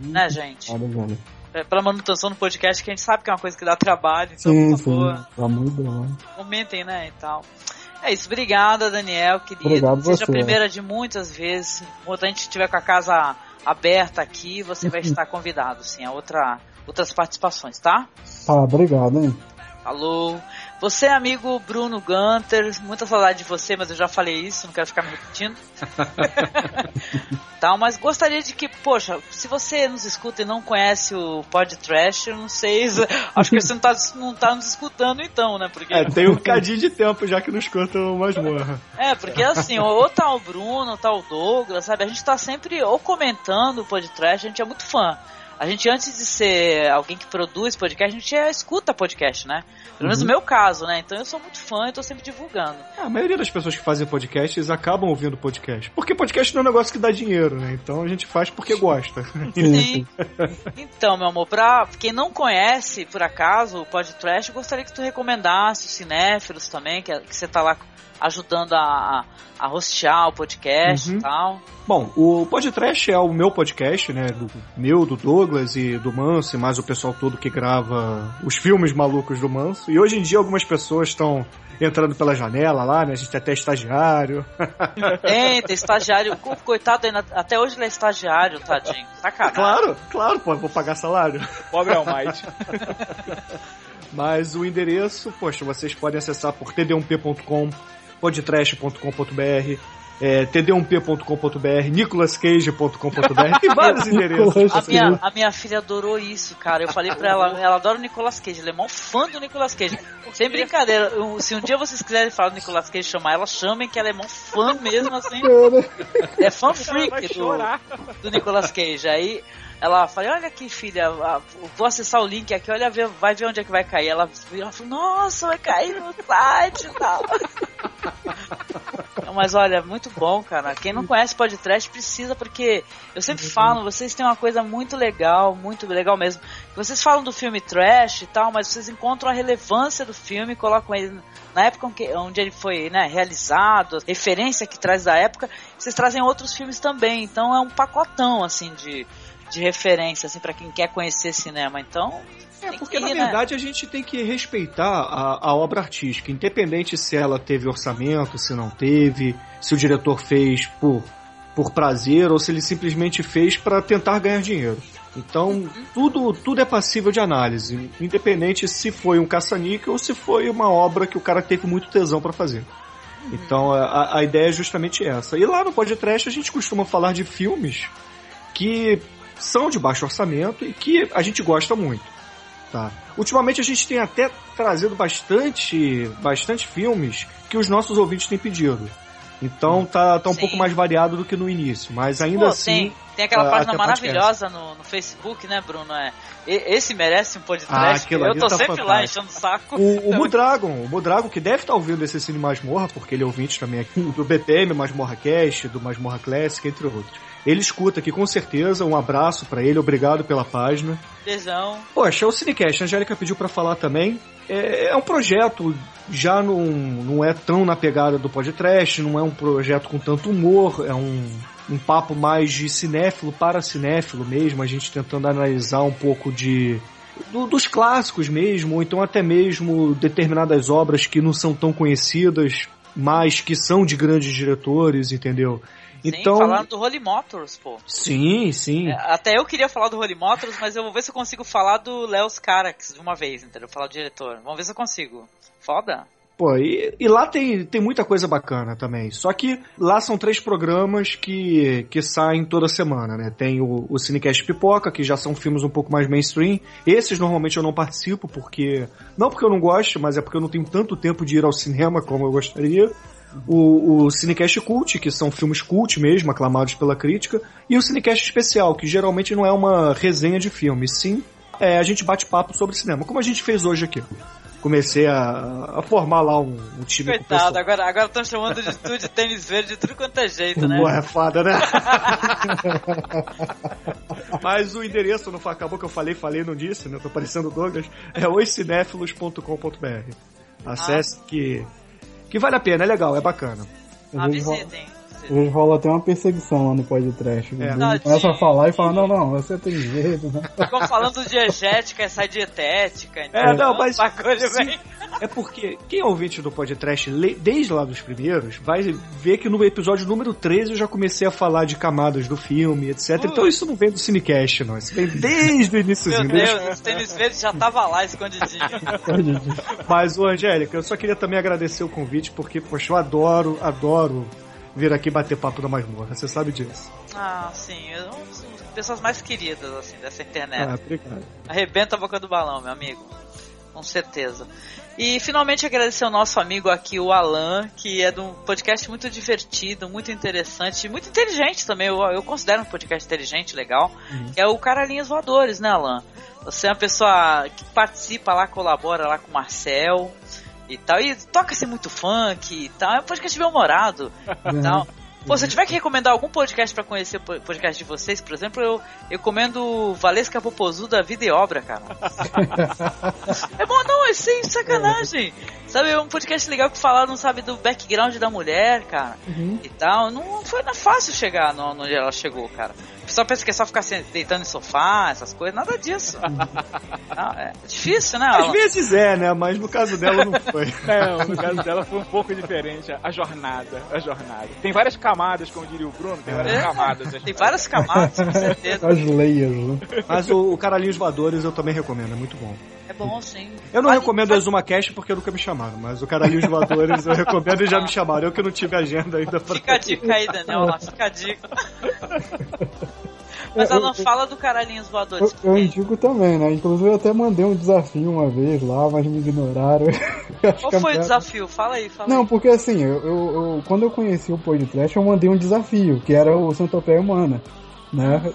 né, gente?
Velho.
É, Pela manutenção do podcast, que a gente sabe que é uma coisa que dá trabalho, então,
Sim,
por
sim,
favor,
pelo amor de Deus.
comentem, né, e tal. É isso, obrigada, Daniel, querido.
Obrigado
Seja
você.
a primeira de muitas vezes. Quando a gente estiver com a casa aberta aqui, você vai estar convidado, sim, a outra, outras participações, tá?
Tá, obrigado, hein?
Alô. Você, amigo Bruno Gunter, muita saudade de você, mas eu já falei isso, não quero ficar me repetindo. Tal, mas gostaria de que, poxa, se você nos escuta e não conhece o Pod Trash, eu não sei, acho que você não tá, não tá nos escutando então, né? Porque,
É, tem um cadinho de tempo já que não escuta o Masmorra.
é, porque assim, ou tá o Bruno, ou tá o Douglas, sabe? A gente tá sempre ou comentando o podcast, a gente é muito fã. A gente, antes de ser alguém que produz podcast, a gente é, escuta podcast, né? Pelo menos
Uhum.
no meu caso, né? Então eu sou muito fã e tô sempre divulgando.
A maioria das pessoas que fazem podcasts acabam ouvindo podcast. Porque podcast não é um negócio que dá dinheiro, né? Então a gente faz porque gosta.
Sim. Então, meu amor, pra quem não conhece, por acaso, o Pod Trash, eu gostaria que tu recomendasse os cinéfilos também, que, que você tá lá ajudando a, a hostear o podcast
Uhum.
e tal.
Bom, o Podcast é o meu podcast, né? Do meu, do Douglas e do Manso, e mais o pessoal todo que grava os filmes malucos do Manso. E hoje em dia algumas pessoas estão entrando pela janela lá, né? A gente tem até estagiário.
Tem, tem estagiário. Co- Coitado, ainda- até hoje ele é estagiário, tadinho. Sacanagem.
Claro, claro, pô, vou pagar salário.
Pobre é o mais.
Mas o endereço, poxa, vocês podem acessar por td1p.com, podtrash.com.br, é, td1p.com.br, nicolascage.com.br, tem vários endereços.
A minha, a minha filha adorou isso, cara. Eu falei pra ela, ela adora o Nicolas Cage, ela é mó fã do Nicolas Cage. Sem brincadeira, eu- se um dia vocês quiserem falar do Nicolas Cage, chamar ela, chamem que ela é mó fã mesmo, assim. É fã freak do, do Nicolas Cage. Aí ela falou, olha aqui, filha, vou acessar o link aqui, olha, vai ver onde é que vai cair. Ela, falou, nossa, vai cair no site e tal. Mas olha, muito bom, cara. Quem não conhece podcast precisa, porque eu sempre falo, vocês têm uma coisa muito legal, muito legal mesmo. Vocês falam do filme trash e tal, mas vocês encontram a relevância do filme, colocam ele na época onde- onde ele foi né, realizado, referência que traz da época, vocês trazem outros filmes também. Então é um pacotão, assim, de, de referência, assim, para quem quer conhecer cinema. Então.
É, porque
que
na
ir, né?
verdade a gente tem que respeitar a, a obra artística, independente se ela teve orçamento, se não teve, se o diretor fez por, por prazer ou se ele simplesmente fez para tentar ganhar dinheiro. Então, tudo, tudo é passível de análise, independente se foi um caça-níquel ou se foi uma obra que o cara teve muito tesão para fazer. Então, a, a ideia é justamente essa. E lá no podcast a gente costuma falar de filmes que são de baixo orçamento e que a gente gosta muito. Tá. Ultimamente a gente tem até trazido bastante, bastante filmes que os nossos ouvintes têm pedido. Então tá, tá um
Sim.
pouco mais variado do que no início, mas ainda
Pô,
assim.
tem, tem aquela página maravilhosa no, no Facebook, né, Bruno? É, esse merece um
Ah,
podcast.
aquilo
eu tô
tá
sempre lá
fantástico.
enchendo o saco.
O, o Mudragon, o Mudragon, que deve estar ouvindo esse Cine Masmorra, porque ele é ouvinte também aqui do BPM, Masmorra Cast, do Masmorra Classic, entre outros. Ele escuta aqui com certeza, um abraço pra ele, obrigado pela página.
Beijão.
Poxa, o Cinecast, a Angélica pediu pra falar também. É, é um projeto, já não, não é tão na pegada do podcast, não é um projeto com tanto humor, é um, um papo mais de cinéfilo para cinéfilo mesmo, a gente tentando analisar um pouco de. do- dos clássicos mesmo, ou então até mesmo determinadas obras que não são tão conhecidas, mas que são de grandes diretores, entendeu? Então,
Sim, falaram do Holy Motors, pô.
sim, sim.
É, Até eu queria falar do Holy Motors, mas eu vou ver se eu consigo falar do Leos Carax de uma vez, entendeu? Falar do diretor. Vamos ver se eu consigo. Foda.
Pô, e, e lá tem, tem muita coisa bacana também. Só que lá são três programas que, que saem toda semana, né? Tem o, o Cinecast Pipoca, que já são filmes um pouco mais mainstream. Esses normalmente eu não participo, porque. Não porque eu não gosto, mas é porque eu não tenho tanto tempo de ir ao cinema como eu gostaria. O, o Cinecast Cult, que são filmes cult mesmo, aclamados pela crítica. E o Cinecast Especial, que geralmente não é uma resenha de filme, sim é, a gente bate papo sobre cinema, como a gente fez hoje aqui. Comecei a, a formar lá um, um time.
Coitado, agora agora estão chamando de tudo de tênis verde de tudo quanto é jeito, né?
Boa, é foda, né? Mas o endereço não foi- acabou que eu falei, falei, não disse, né? Tô parecendo o Douglas. É oicinéfilos.com.br. Acesse que, que vale a pena, é legal, é bacana.
Ah, visitem.
Vezes rola até uma perseguição lá no podcast. O
É.
Começa a falar e fala, não, não, você tem jeito, né?
Ficam falando de diegética, sai dietética.
É, não, mas-
Bagulho,
sim.
vem.
É porque quem é ouvinte do podcast desde lá dos primeiros vai ver que no episódio número 13 eu já comecei a falar de camadas do filme, etc. Então isso não vem do Cinecast, não. Isso vem desde o iníciozinho.
Meu
desde-
Deus, o tênis verde já tava lá escondidinho.
Mas, ô Angélica, eu só queria também agradecer o convite, porque, poxa, eu adoro, adoro vir aqui bater papo da masmorra. Você sabe disso.
Ah, sim. Eu, pessoas mais queridas, assim, dessa internet.
Ah, obrigado.
Arrebenta a boca do balão, meu amigo. Com certeza. E finalmente agradecer ao nosso amigo aqui, o Alan, que é de um podcast muito divertido, muito interessante, muito inteligente também. Eu, eu considero um podcast inteligente, legal. Que é o Caralhinhos Voadores, né, Alan? Você é uma pessoa que participa lá, colabora lá com o Marcel e tal. E toca-se muito funk e tal. É um podcast bem humorado e tal. Pô, se eu tiver que recomendar algum podcast pra conhecer o po- podcast de vocês, por exemplo, eu recomendo Valesca Popozuda Vida e Obra, cara. é bom, não, é sem sacanagem. Sabe, é um podcast legal que falaram, sabe, do background da mulher, cara, e tal. Não foi não é fácil chegar no- onde ela chegou, cara. Pessoal pensa que é só ficar se- deitando em sofá, essas coisas, nada disso. Não, é difícil, né,
Às vezes é, né? Mas no caso dela não foi.
Não, no caso dela foi um pouco diferente. A jornada, a jornada. Tem várias camadas, como diria o Bruno, tem várias
É.
camadas.
Tem várias camadas, com certeza.
As layers, né?
Mas o, o Caralhinhos Voadores eu também recomendo, é muito bom.
É bom, sim.
Eu não
Vale-
recomendo a Exuma Cash porque nunca me chamaram, mas o Caralhinhos Voadores eu recomendo e já me chamaram. Eu que não tive agenda ainda pra.
Fica a dica aí, Daniel. Fica a dica. Mas ela não fala do caralhinhos
Eu,
voadores.
eu indico também, né? Inclusive eu até mandei um desafio uma vez lá, mas me ignoraram.
Qual
a
foi o desafio? Fala aí, fala
Não,
aí.
porque assim, eu, eu- eu- quando eu conheci o podcast, eu mandei um desafio, que era o Centopeia Humana, né?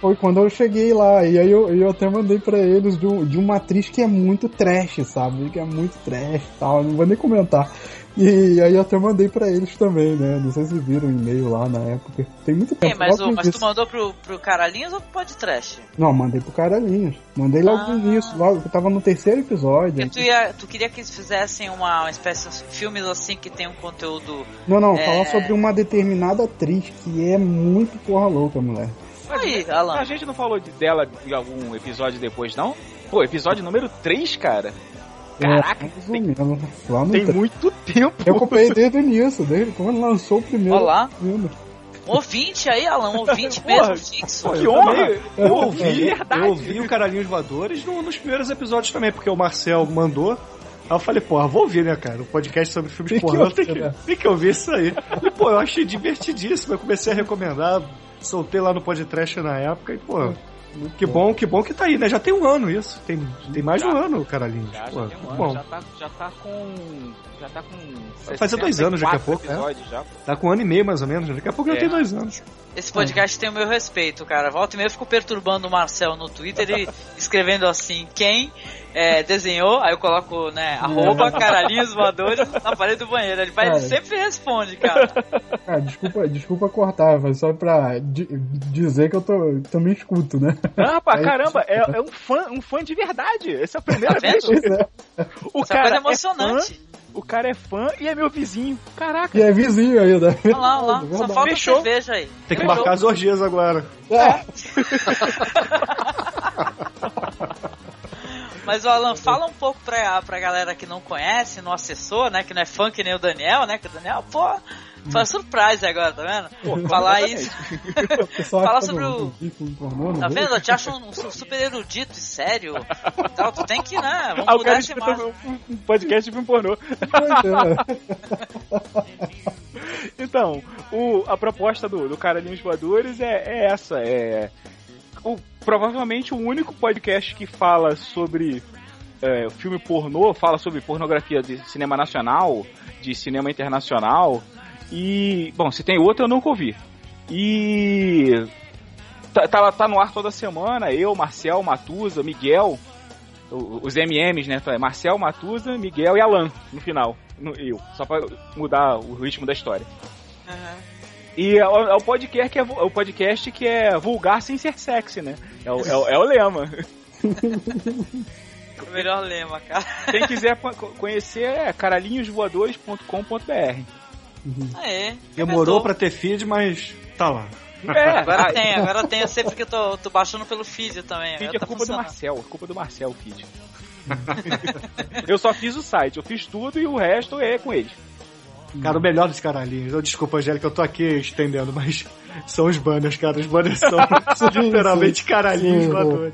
Foi quando eu cheguei lá, e aí eu, eu até mandei pra eles de, de uma atriz que é muito trash, sabe? Que é muito trash e tal, não vou nem comentar. E aí eu até mandei pra eles também, né? Não sei se viram o e-mail lá na época. Tem muito tempo.
Ei, mas,
logo
o, mas tu mandou pro, pro caralhinhos ou pro podcast?
Não, mandei pro Caralhinhos. Mandei logo no início, logo, eu tava no terceiro episódio.
Porque tu, ia, tu queria que eles fizessem uma, uma espécie de filmes assim que tem um conteúdo.
Não, não,
é,
falar sobre uma determinada atriz que é muito porra louca, mulher.
Aí, Alan.
A gente não falou de- dela em algum episódio depois, não? Pô, episódio número 3, cara. Caraca,
é,
tem muito tempo.
Eu acompanhei desde o início, desde quando lançou o primeiro.
Olha lá.
filme.
Um ouvinte aí, Alan, um ouvinte mesmo fixo.
Que
eu
honra!
Eu
Pô,
ouvi,
verdade.
eu ouvi o Caralhinhos Voadores no- nos primeiros episódios também, porque o Marcel mandou. Aí eu falei, porra, vou ouvir, né, cara? O podcast sobre filmes
Tem que
pornô,
ouvir,
tem que,
né?
tem que ouvir isso aí. E, pô, eu achei divertidíssimo. Eu comecei a recomendar, soltei lá no podcast na época e, pô, que bom, que bom que tá aí, né? Já tem um ano isso. Tem, tem mais de um ano, Caralhinhos.
Já, já tem um ano,
bom.
já tá, já tá com. Já tá com.
Vai fazer dois anos daqui a
64
pouco, né?
já.
Tá com um ano e meio mais ou menos. Daqui a pouco já
É.
tem dois anos.
Esse podcast tem o meu respeito, cara. Volta e meia eu fico perturbando o Marcel no Twitter e escrevendo assim, quem é, desenhou, aí eu coloco, né, arroba caralhinhos voadores na parede do banheiro. Ele, vai, ele
Cara.
sempre responde, cara.
Cara, desculpa, desculpa cortar, mas só pra di- dizer que eu tô, também escuto, né?
Ah, pá,
É
caramba, é, é um, fã, um fã de verdade. Essa é a primeira
Tá
vez.
é.
O
Essa
cara
coisa
é
emocionante.
fã, o cara é fã e é meu vizinho. Caraca.
E é vizinho ainda.
Olha lá, olha lá. Só falta
Fechou.
cerveja aí.
Tem que
Fechou.
marcar as orgias agora.
Mas, o Alan, fala um pouco pra, pra galera que não conhece, não acessou, né? Que não é fã que nem o Daniel, né? Que o Daniel, pô, foi surprise agora, tá vendo?
Pô,
Falar isso.
O pessoal
Fala
acha
sobre o- Tá vendo? Eu te acho um, um super erudito e sério. Então, tu tem que, né? Vamos
Ah,
mudar essa
escuta
imagem.
um, um podcast de filme pornô. Então, o, a proposta do, do Caralhinhos Voadores é, é essa. É o, provavelmente o único podcast que fala sobre é, filme pornô, fala sobre pornografia de cinema nacional, de cinema internacional. E, bom, se tem outro eu nunca ouvi. E tá, tá, tá no ar toda semana, eu, Marcel, Matusa, Miguel, os MMs, né? Marcel, Matusa, Miguel e Alan no final. No, eu, só pra mudar o ritmo da história.
Aham.
E é o, é o podcast que é, é o podcast que é vulgar sem ser sexy, né? É o, é o, é o lema.
O melhor lema, cara.
Quem quiser co- co- conhecer é caralhinhosvoadores.com.br.
Aê.
Demorou
inventou.
pra ter feed, mas tá lá.
É,
Agora tem, agora tem. Eu sei porque eu tô, tô baixando pelo feed também.
Feed é
tá
culpa do. Marcel, é culpa do Marcel o feed. eu só fiz o site, eu fiz tudo e o resto é com eles.
Cara, o melhor dos caralhinhos. Desculpa, Angélica, eu tô aqui estendendo, mas são os banners, cara. Os banners são literalmente
sim.
caralhinhos voadores.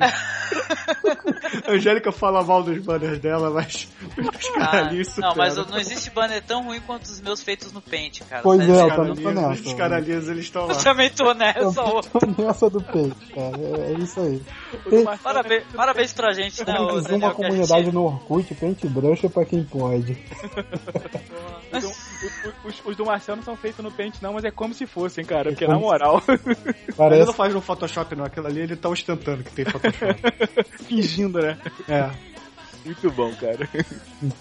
A Angélica fala mal dos banners dela, mas os
Ah,
caralhinhos
não, mas não existe banner tão ruim quanto os meus feitos no Paint, cara.
Pois
Sério,
é, eu também tô nessa.
Os caralhinhos, eles estão lá.
Eu também tô
Eu
nessa. ô.
tô nessa do peito, cara. É, é isso aí.
Parabéns, parabéns pra gente, né, ô, Daniel,
uma comunidade
gente-
no Orkut, Paintbrush é pra quem pode.
Os, os- do Marcel não são feitos no Paint não, mas é como se fossem, cara. Porque na moral,
Ele
Parece
não faz no Photoshop, não. Aquilo ali ele tá ostentando que tem Photoshop.
fingindo, né?
É.
Muito bom, cara.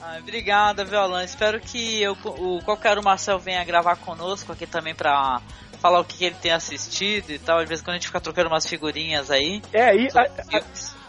Ah, obrigada, Violan. Espero que eu, o qualquer o Marcel venha gravar conosco aqui também pra falar o que ele tem assistido e tal. Às vezes quando a gente fica trocando umas figurinhas aí.
É, e
sobre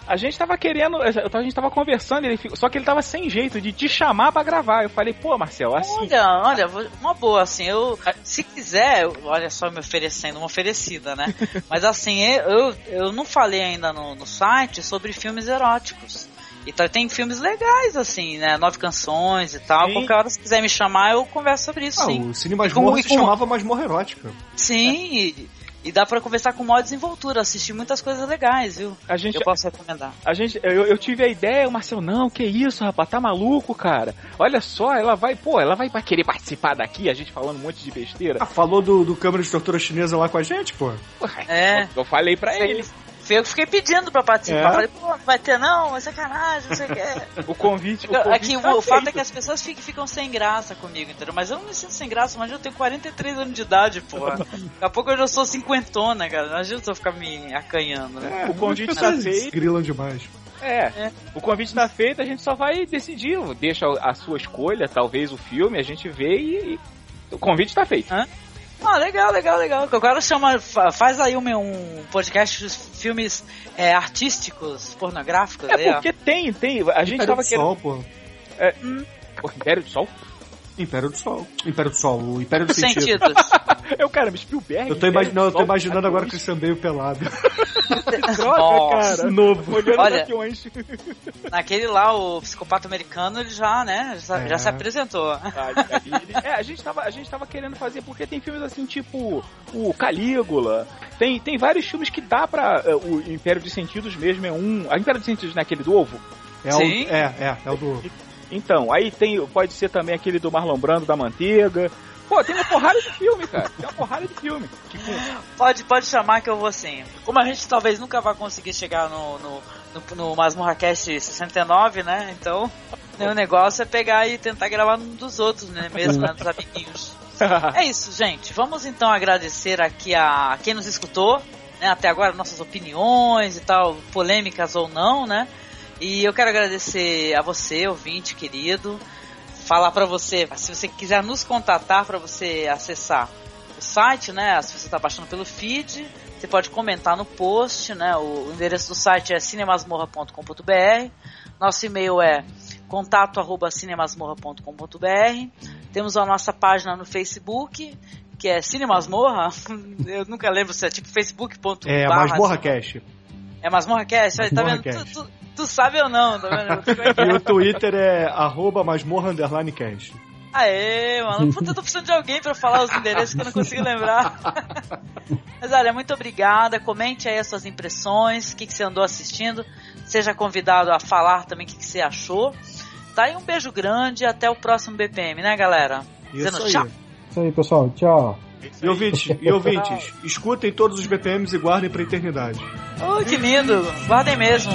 a, gente tava querendo, a gente tava conversando, ele, ficou- só que ele tava sem jeito de te chamar pra gravar. Eu falei, pô, Marcel, assim.
Olha, olha, uma boa, assim, eu, se quiser, olha só me oferecendo, uma oferecida, né? Mas assim, eu, eu não falei ainda no, no site sobre filmes eróticos. Então tem filmes legais, assim, né? Nove canções e tal.
Sim.
Qualquer hora, se quiser me chamar, eu converso sobre isso,
Ah,
sim.
o Cine
com-
Masmorra
e
se
com-
chamava Masmorra Erótica.
Sim, e, E dá pra conversar com maior desenvoltura, assistir muitas coisas legais, viu?
A gente,
eu posso recomendar.
A gente, eu, eu tive a ideia, o Marcel, não, que isso, rapaz, tá maluco, cara. Olha só, ela vai, pô, ela vai querer participar daqui, a gente falando um monte de besteira.
Ah, falou do, do câmera de tortura chinesa lá com a gente, pô.
É.
Eu falei pra ele.
Eu fiquei pedindo pra participar. É. Falei, pô, não vai ter não, é sacanagem, não sei o que.
o convite. O,
convite
Aqui,
tá o fato é que as pessoas ficam, ficam, sem graça comigo, entendeu? Mas eu não me sinto sem graça, mas eu tenho 43 anos de idade, porra. Daqui a pouco eu já sou cinquentona, cara. Imagina se eu ficar me acanhando, né?
É, o convite tá feito.
Grilam demais.
É, é, o convite tá feito, a gente só vai decidir. Deixa a sua escolha, talvez o filme, a gente vê e. e... O convite tá feito.
Hã? Ah, legal, legal, legal. Agora chama, faz aí um, um podcast de filmes é, artísticos, pornográficos.
É
aí,
porque
ó.
tem, tem. A gente
Império
tava
do
querendo.
Sol, pô.
É, hum. Pô, Império do Sol?
Império do Sol. Império do Sol, o Império do
Sentidos.
Sentido.
eu, cara, Spielberg.
Eu tô, imaginando, eu tô imaginando agora que o Christian Bale pelado.
droga, cara.
Novo.
Olhando
Olha,
aviões.
Naquele lá, o psicopata americano, ele já, né, já, é. já se apresentou.
é, a gente, tava, a gente tava querendo fazer, porque tem filmes assim, tipo o Calígula, tem, tem vários filmes que dá pra. Uh, o Império de Sentidos mesmo é um. A Império de Sentidos não é aquele do ovo?
É
Sim.
O, é, é, é o do ovo.
Então, aí tem, pode ser também aquele do Marlon Brando da Manteiga. Pô, tem uma porrada de filme, cara. Tem uma porrada de filme. Tipo...
Pode, pode chamar que eu vou sim. Como a gente talvez nunca vai conseguir chegar no, no, no, no Masmorra Cast 69, né? Então, o negócio é pegar e tentar gravar um dos outros, né? Mesmo, né? Dos amiguinhos. é isso, gente. Vamos então agradecer aqui a quem nos escutou, né? Até agora, nossas opiniões e tal, polêmicas ou não, né? E eu quero agradecer a você, ouvinte querido. Falar para você, se você quiser nos contatar para você acessar o site, né? Se você está baixando pelo feed, você pode comentar no post, né? O endereço do site é cinemasmorra.com.br. Nosso e-mail é contato@cinemasmorra.com.br. Temos a nossa página no Facebook, que é Cinemasmorra. Eu nunca lembro se é tipo facebook.com.
É, Masmorra Cash.
É Masmorra Cash, tá vendo? Tu, tu, tu, sabe ou não, tá vendo?
e o Twitter é arroba masmorra underline cast.
Aê, mano. Puta, eu tô precisando de alguém pra falar os endereços que eu não consigo lembrar. Mas olha, muito obrigada. Comente aí as suas impressões, o que, que você andou assistindo. Seja convidado a falar também o que, que você achou. Tá aí um beijo grande e até o próximo BPM, né, galera?
Isso
Dizendo
aí.
tchau.
Isso aí, pessoal. Tchau.
E ouvintes, e ouvintes escutem todos os BPMs e guardem pra eternidade.
Oh, que lindo. Guardem mesmo.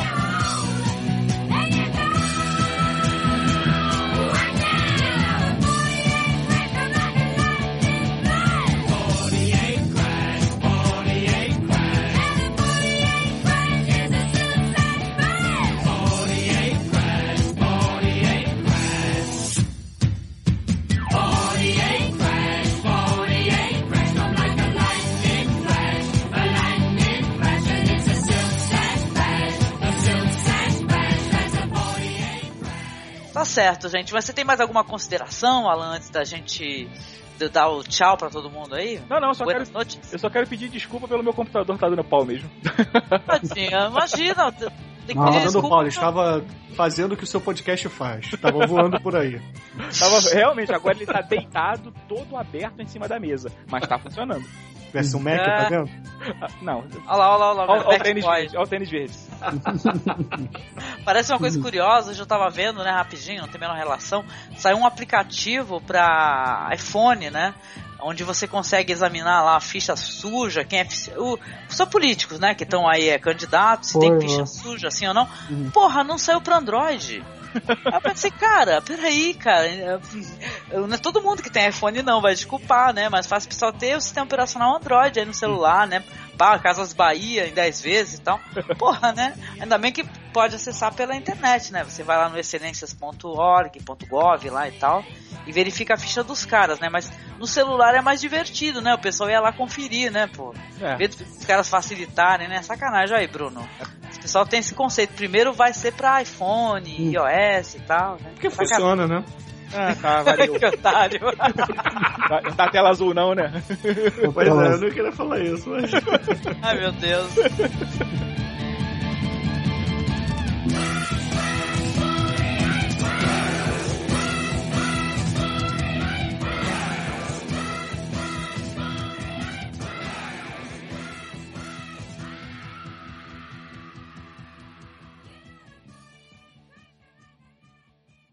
Certo, gente. Mas você tem mais alguma consideração, Alan, antes da gente dar o tchau pra todo mundo aí?
Não, não, eu só,
Buenas
quero, eu só quero pedir desculpa pelo meu computador tá dando pau mesmo.
Tadinha, imagina. Tem que
Não,
pedir desculpa.
Paulo estava fazendo o que o seu podcast faz. Estava voando por aí.
Tava, realmente, agora ele tá deitado, todo aberto em cima da mesa. Mas tá funcionando.
Versão Mac,
É.
tá vendo?
Ah, Não.
Olha lá, olha lá, olha lá.
Olha o tênis verde. Olha o tênis verde.
Parece uma coisa curiosa, eu tava vendo, né, rapidinho, não tem a menor relação. Saiu um aplicativo pra iPhone, né? Onde você consegue examinar lá a ficha suja, quem é. O, só políticos, né? Que estão aí, é candidatos, se tem ficha suja, assim ou não. Porra, não saiu pra Android. Aí eu pensei, cara, peraí, cara. Não é todo mundo que tem iPhone, não, vai desculpar, né? Mas faz o pessoal ter o sistema operacional Android aí no celular, né? Pá, Casas Bahia em 10 vezes e tal. Porra, né? Ainda bem que pode acessar pela internet, né? Você vai lá no excelências.org, .gov lá e tal, e verifica a ficha dos caras, né? Mas no celular é mais divertido, né? O pessoal ia lá conferir, né, pô?
É.
Em vez dos caras facilitarem, né? Sacanagem aí, Bruno. O pessoal tem esse conceito. Primeiro vai ser pra iPhone, iOS e tal, né?
Porque funciona, né?
Ah, tá, valeu.
que otário.
Tá- tá tela azul não, né?
Pois é, eu não queria falar isso, mas...
Ai, meu Deus.